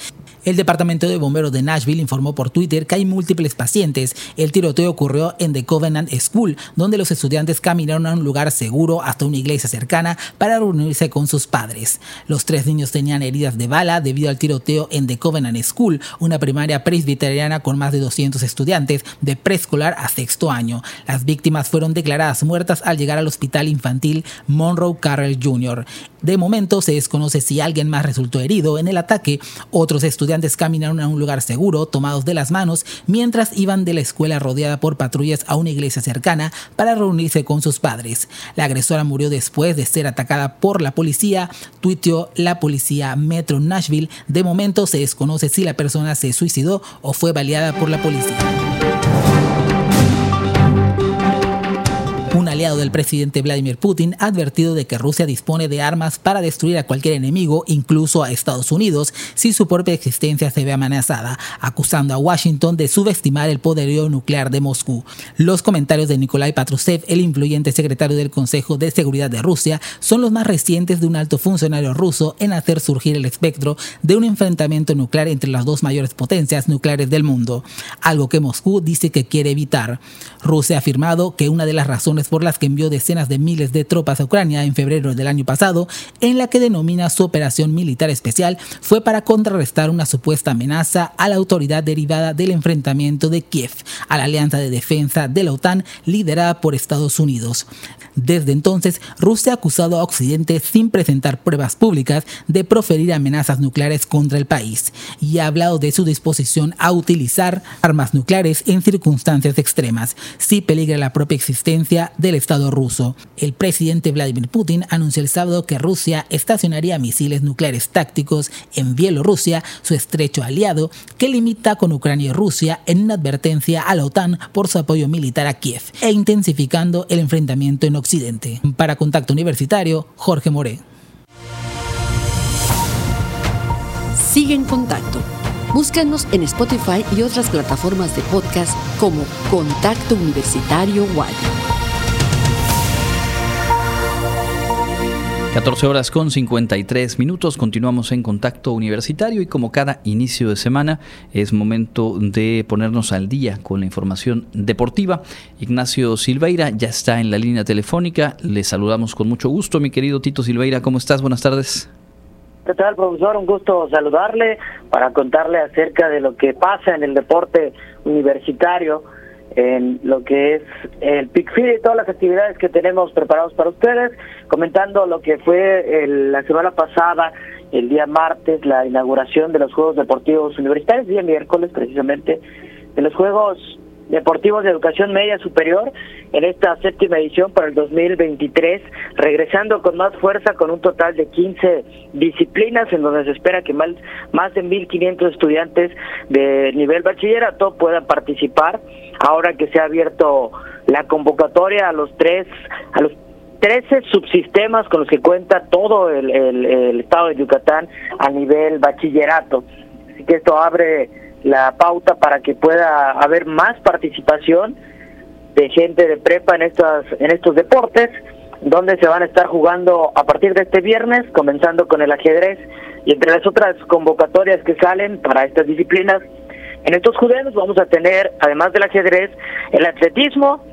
Speaker 8: El Departamento de Bomberos de Nashville informó por Twitter que hay múltiples pacientes. El tiroteo ocurrió en The Covenant School, donde los estudiantes caminaron a un lugar seguro hasta una iglesia cercana para reunirse con sus padres. Los tres niños tenían heridas de bala debido al tiroteo en The Covenant School, una primaria presbiteriana con más de 200 estudiantes de preescolar a sexto año. Las víctimas fueron declaradas muertas al llegar al hospital infantil Monroe Carroll Jr. De momento se desconoce si alguien más resultó herido en el ataque. Otros estudiantes caminaron a un lugar seguro, tomados de las manos, mientras iban de la escuela rodeada por patrullas a una iglesia cercana para reunirse con sus padres. La agresora murió después de ser atacada por la policía, tuiteó la policía Metro Nashville. De momento se desconoce si la persona se suicidó o fue baleada por la policía. Aliado del presidente Vladimir Putin, ha advertido de que Rusia dispone de armas para destruir a cualquier enemigo, incluso a Estados Unidos, si su propia existencia se ve amenazada, acusando a Washington de subestimar el poderío nuclear de Moscú. Los comentarios de Nikolai Patrushev, el influyente secretario del Consejo de Seguridad de Rusia, son los más recientes de un alto funcionario ruso en hacer surgir el espectro de un enfrentamiento nuclear entre las dos mayores potencias nucleares del mundo, algo que Moscú dice que quiere evitar. Rusia ha afirmado que una de las razones por las que envió decenas de miles de tropas a Ucrania en febrero del año pasado, en la que denomina su operación militar especial, fue para contrarrestar una supuesta amenaza a la autoridad derivada del enfrentamiento de Kiev, a la alianza de defensa de la OTAN liderada por Estados Unidos. Desde entonces, Rusia ha acusado a Occidente sin presentar pruebas públicas de proferir amenazas nucleares contra el país y ha hablado de su disposición a utilizar armas nucleares en circunstancias extremas, si peligra la propia existencia del Estado ruso. El presidente Vladimir Putin anunció el sábado que Rusia estacionaría misiles nucleares tácticos en Bielorrusia, su estrecho aliado, que limita con Ucrania y Rusia en una advertencia a la OTAN por su apoyo militar a Kiev e intensificando el enfrentamiento en Occidente. Para Contacto Universitario, Jorge Moré.
Speaker 2: Sigue en contacto. Búscanos en Spotify y otras plataformas de podcast como Contacto Universitario Wadi.
Speaker 1: 14 horas con 53 minutos, continuamos en contacto universitario y como cada inicio de semana es momento de ponernos al día con la información deportiva. Ignacio Silveira ya está en la línea telefónica, le saludamos con mucho gusto, mi querido Tito Silveira, ¿cómo estás? Buenas tardes.
Speaker 9: ¿Qué tal, profesor? Un gusto saludarle para contarle acerca de lo que pasa en el deporte universitario, en lo que es el PICFID y todas las actividades que tenemos preparados para ustedes, comentando lo que fue la semana pasada, el día martes, la inauguración de los Juegos Deportivos Universitarios, día miércoles precisamente, de los Juegos Deportivos de Educación Media Superior en esta séptima edición para el 2023, regresando con más fuerza con un total de 15 disciplinas en donde se espera que más, más de 1.500 estudiantes de nivel bachillerato puedan participar ahora que se ha abierto la convocatoria a los tres a los 13 subsistemas con los que cuenta todo el, el estado de Yucatán a nivel bachillerato. Así que esto abre la pauta para que pueda haber más participación de gente de prepa en estas en estos deportes donde se van a estar jugando a partir de este viernes comenzando con el ajedrez y entre las otras convocatorias que salen para estas disciplinas. En estos juegos vamos a tener además del ajedrez el atletismo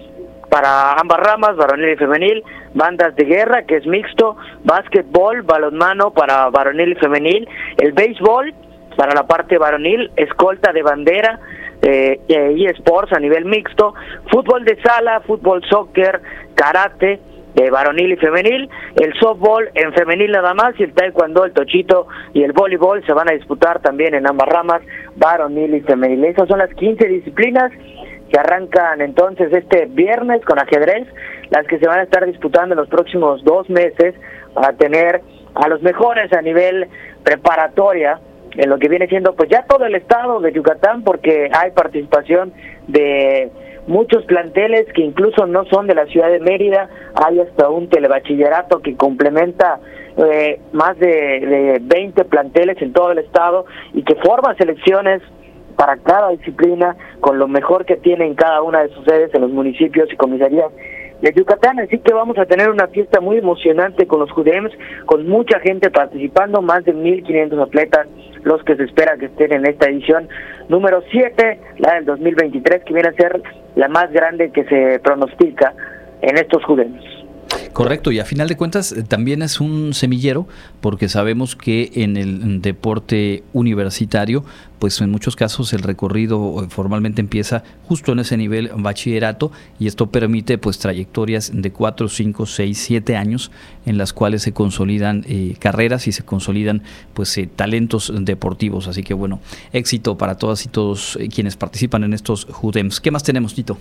Speaker 9: para ambas ramas, varonil y femenil, bandas de guerra, que es mixto, básquetbol, balonmano para varonil y femenil, el béisbol para la parte varonil, escolta de bandera eh, y sports a nivel mixto, fútbol de sala, fútbol soccer, karate, de varonil y femenil, el softball en femenil nada más y el taekwondo, el tochito y el voleibol se van a disputar también en ambas ramas, varonil y femenil. Esas son las 15 disciplinas que arrancan entonces este viernes con ajedrez, las que se van a estar disputando en los próximos dos meses para tener a los mejores a nivel preparatoria en lo que viene siendo pues ya todo el estado de Yucatán porque hay participación de muchos planteles que incluso no son de la ciudad de Mérida, hay hasta un telebachillerato que complementa eh, más de, de 20 planteles en todo el estado y que forma selecciones para cada disciplina con lo mejor que tiene en cada una de sus sedes en los municipios y comisarías de Yucatán, así que vamos a tener una fiesta muy emocionante con los JUDEMS, con mucha gente participando, más de 1.500 atletas los que se espera que estén en esta edición número 7, la del 2023, que viene a ser la más grande que se pronostica en estos JUDEMS.
Speaker 1: Correcto, y a final de cuentas eh, también es un semillero porque sabemos que en el deporte universitario, pues en muchos casos el recorrido eh, formalmente empieza justo en ese nivel bachillerato y esto permite pues trayectorias de 4, 5, 6, 7 años en las cuales se consolidan eh, carreras y se consolidan pues talentos deportivos. Así que bueno, éxito para todas y todos quienes participan en estos JUDEMS. ¿Qué más tenemos, Tito?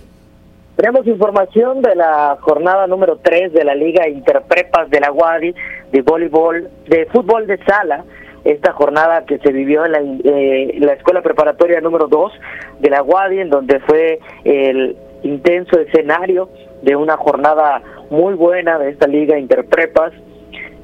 Speaker 9: Tenemos información de la jornada número 3 de la Liga Interprepas de la UADI de voleibol, de fútbol de sala. Esta jornada que se vivió en la, eh, la escuela preparatoria número 2 de la UADI, en donde fue el intenso escenario de una jornada muy buena de esta liga Interprepas,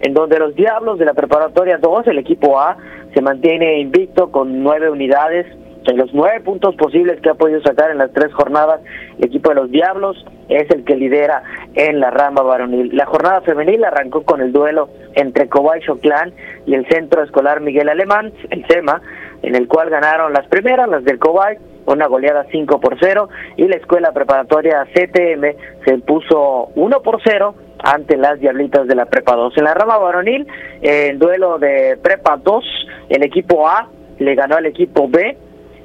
Speaker 9: en donde los Diablos de la Preparatoria 2, el equipo A, se mantiene invicto con nueve unidades. En los nueve puntos posibles que ha podido sacar en las tres jornadas, el equipo de los Diablos es el que lidera en la rama varonil. La jornada femenil arrancó con el duelo entre Cobay Clan y el Centro Escolar Miguel Alemán, el SEMA, en el cual ganaron las primeras, las del Cobay, una goleada 5 por 0, y la escuela preparatoria CTM se puso 1 por 0 ante las Diablitas de la Prepa 2. En la rama varonil, el duelo de Prepa 2, el equipo A le ganó al equipo B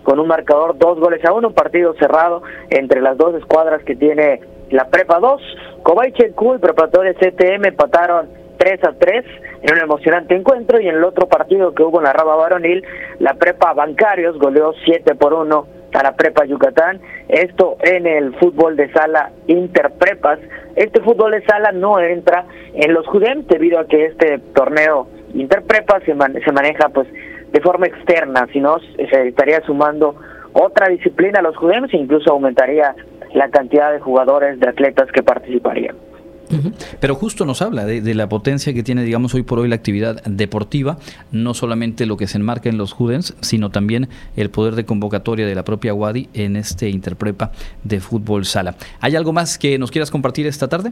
Speaker 9: con un marcador dos goles a uno, un partido cerrado entre las dos escuadras que tiene la Prepa 2. Cobaichecu y Preparatoria CTM empataron 3 a 3 en un emocionante encuentro y en el otro partido que hubo en la rama varonil, la Prepa Bancarios goleó 7 por 1 a la Prepa Yucatán. Esto en el fútbol de sala Interprepas. Este fútbol de sala no entra en los JUDEM debido a que este torneo Interprepas se, se maneja pues de forma externa, si no se estaría sumando otra disciplina a los JUDEM e incluso aumentaría la cantidad de jugadores, de atletas que participarían.
Speaker 1: Pero justo nos habla de, la potencia que tiene, digamos, hoy por hoy la actividad deportiva, no solamente lo que se enmarca en los Judens, sino también el poder de convocatoria de la propia Wadi en este Interprepa de fútbol sala. ¿Hay algo más que nos quieras compartir esta tarde?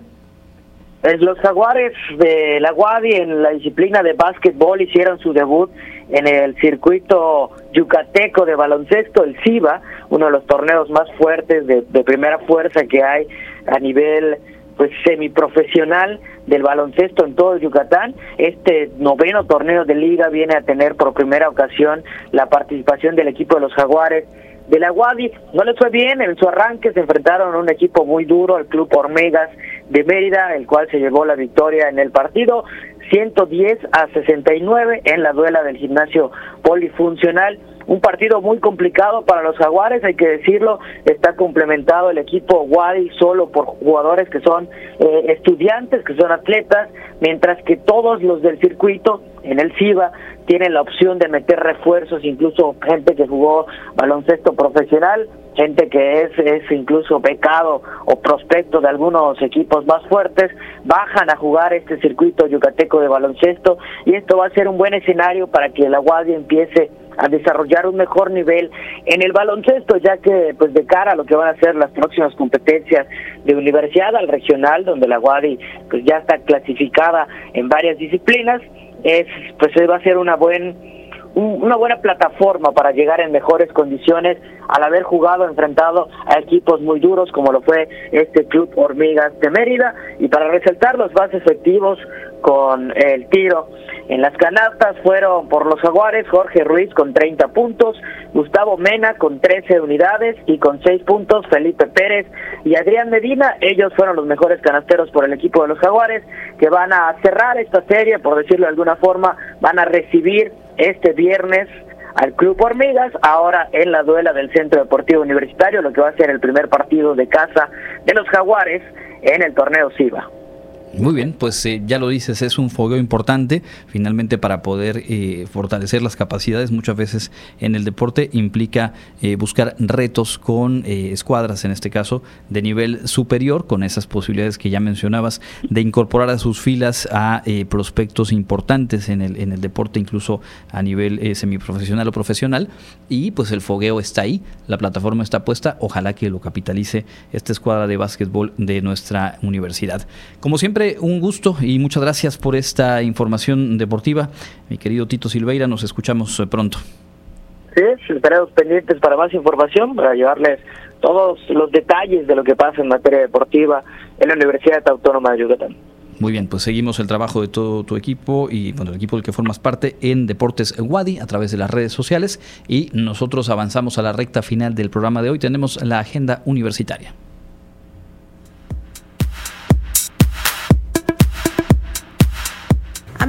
Speaker 9: Los jaguares de la Wadi en la disciplina de básquetbol hicieron su debut en el circuito yucateco de baloncesto, el CIBA, uno de los torneos más fuertes de primera fuerza que hay a nivel pues semiprofesional del baloncesto en todo Yucatán. Este noveno torneo de liga viene a tener por primera ocasión la participación del equipo de los Jaguares de la Guadi. No les fue bien en su arranque, se enfrentaron a un equipo muy duro, el Club Hormegas de Mérida, el cual se llevó la victoria en el partido. 110 a 69 en la duela del gimnasio polifuncional. Un partido muy complicado para los jaguares, hay que decirlo, está complementado el equipo Wadi solo por jugadores que son eh, estudiantes, que son atletas, mientras que todos los del circuito en el CIBA tienen la opción de meter refuerzos, incluso gente que jugó baloncesto profesional, gente que es, es incluso becado o prospecto de algunos equipos más fuertes, bajan a jugar este circuito yucateco de baloncesto y esto va a ser un buen escenario para que la Wadi empiece a desarrollar un mejor nivel en el baloncesto, ya que pues de cara a lo que van a ser las próximas competencias de universidad al regional, donde la Guadi pues ya está clasificada en varias disciplinas, es pues va a ser una buen una buena plataforma para llegar en mejores condiciones al haber jugado enfrentado a equipos muy duros como lo fue este club Hormigas de Mérida y para resaltar los más efectivos con el tiro en las canastas fueron por los Jaguares Jorge Ruiz con 30 puntos, Gustavo Mena con 13 unidades y con 6 puntos Felipe Pérez y Adrián Medina. Ellos fueron los mejores canasteros por el equipo de los Jaguares que van a cerrar esta serie, por decirlo de alguna forma, van a recibir este viernes al Club Hormigas, ahora en la duela del Centro Deportivo Universitario, lo que va a ser el primer partido de casa de los Jaguares en el torneo SIVA.
Speaker 1: Muy bien, pues eh, ya lo dices, es un fogueo importante finalmente para poder eh, fortalecer las capacidades. Muchas veces en el deporte implica eh, buscar retos con escuadras, en este caso, de nivel superior, con esas posibilidades que ya mencionabas, de incorporar a sus filas a prospectos importantes en el, en el deporte, incluso a nivel semiprofesional o profesional. Y pues el fogueo está ahí, la plataforma está puesta, ojalá que lo capitalice esta escuadra de básquetbol de nuestra universidad. Como siempre, un gusto y muchas gracias por esta información deportiva. Mi querido Tito Silveira, nos escuchamos eh, pronto.
Speaker 9: Sí, estaremos pendientes para más información, para llevarles todos los detalles de lo que pasa en materia deportiva en la Universidad Autónoma de Yucatán.
Speaker 1: Muy bien, pues seguimos el trabajo de todo tu equipo y bueno, el equipo del que formas parte en Deportes Wadi a través de las redes sociales y nosotros avanzamos a la recta final del programa de hoy. Tenemos la agenda universitaria.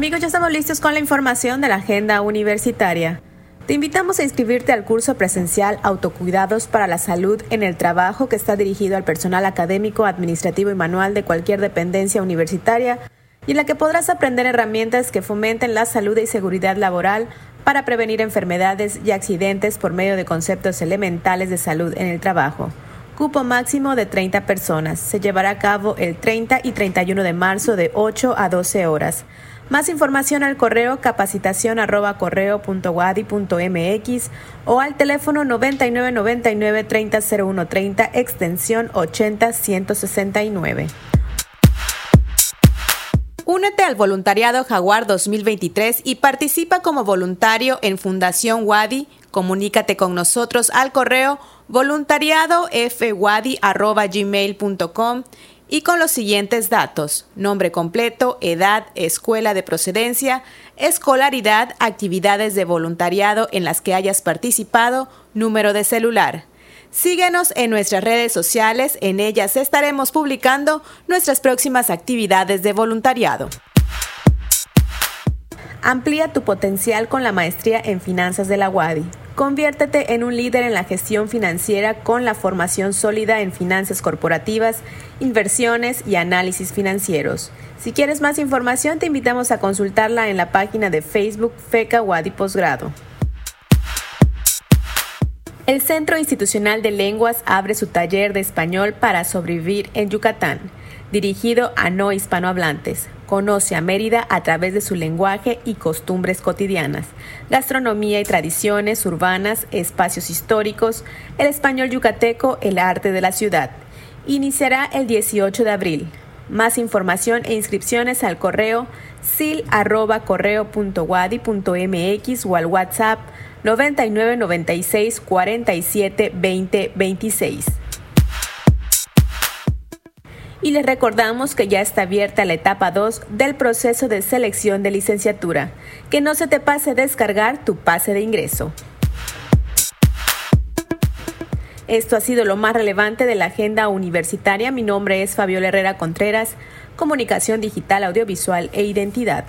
Speaker 10: Amigos, ya estamos listos con la información de la agenda universitaria. Te invitamos a inscribirte al curso presencial Autocuidados para la Salud en el Trabajo que está dirigido al personal académico, administrativo y manual de cualquier dependencia universitaria y en la que podrás aprender herramientas que fomenten la salud y seguridad laboral para prevenir enfermedades y accidentes por medio de conceptos elementales de salud en el trabajo. cupo máximo de 30 personas. Se llevará a cabo el 30 y 31 de marzo de 8 a 12 horas. Más información al correo capacitación arroba correo punto punto mx o al teléfono 9999 300130 extensión 80169. Únete al voluntariado Jaguar 2023 y participa como voluntario en Fundación Wadi. Comunícate con nosotros al correo voluntariadofwadi.gmail.com y con los siguientes datos, nombre completo, edad, escuela de procedencia, escolaridad, actividades de voluntariado en las que hayas participado, número de celular. Síguenos en nuestras redes sociales, en ellas estaremos publicando nuestras próximas actividades de voluntariado. Amplía tu potencial con la maestría en finanzas de la UADI. Conviértete en un líder en la gestión financiera con la formación sólida en finanzas corporativas, inversiones y análisis financieros. Si quieres más información, te invitamos a consultarla en la página de Facebook FECA UADI Posgrado. El Centro Institucional de Lenguas abre su taller de español para sobrevivir en Yucatán, dirigido a no hispanohablantes. Conoce a Mérida a través de su lenguaje y costumbres cotidianas, gastronomía y tradiciones urbanas, espacios históricos, el español yucateco, el arte de la ciudad. Iniciará el 18 de abril. Más información e inscripciones al correo sil@correo.wadi.mx o al WhatsApp 99 96 47 20 26 y les recordamos que ya está abierta la etapa 2 del proceso de selección de licenciatura. Que no se te pase descargar tu pase de ingreso. Esto ha sido lo más relevante de la agenda universitaria. Mi nombre es Fabiola Herrera Contreras, Comunicación Digital, Audiovisual e Identidad.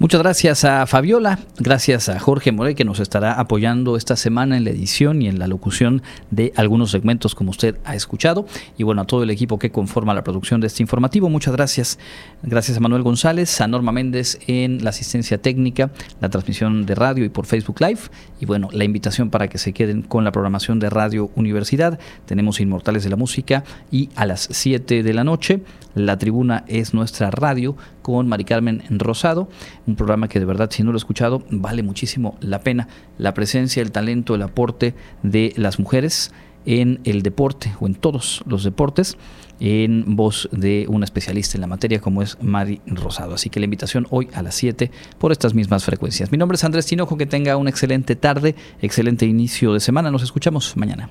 Speaker 1: Muchas gracias a Fabiola, gracias a Jorge Morey que nos estará apoyando esta semana en la edición y en la locución de algunos segmentos como usted ha escuchado y bueno a todo el equipo que conforma la producción de este informativo. Muchas gracias. Gracias a Manuel González, a Norma Méndez en la asistencia técnica, la transmisión de radio y por Facebook Live y bueno, la invitación para que se queden con la programación de Radio Universidad. Tenemos Inmortales de la Música y a las 7 de la noche la tribuna es nuestra radio con Mari Carmen Rosado, un programa que de verdad si no lo he escuchado vale muchísimo la pena. La presencia, el talento, el aporte de las mujeres en el deporte o en todos los deportes en voz de una especialista en la materia como es Mari Rosado. Así que la invitación hoy a las 7 por estas mismas frecuencias. Mi nombre es Andrés Tinojo, que tenga una excelente tarde, excelente inicio de semana. Nos escuchamos mañana.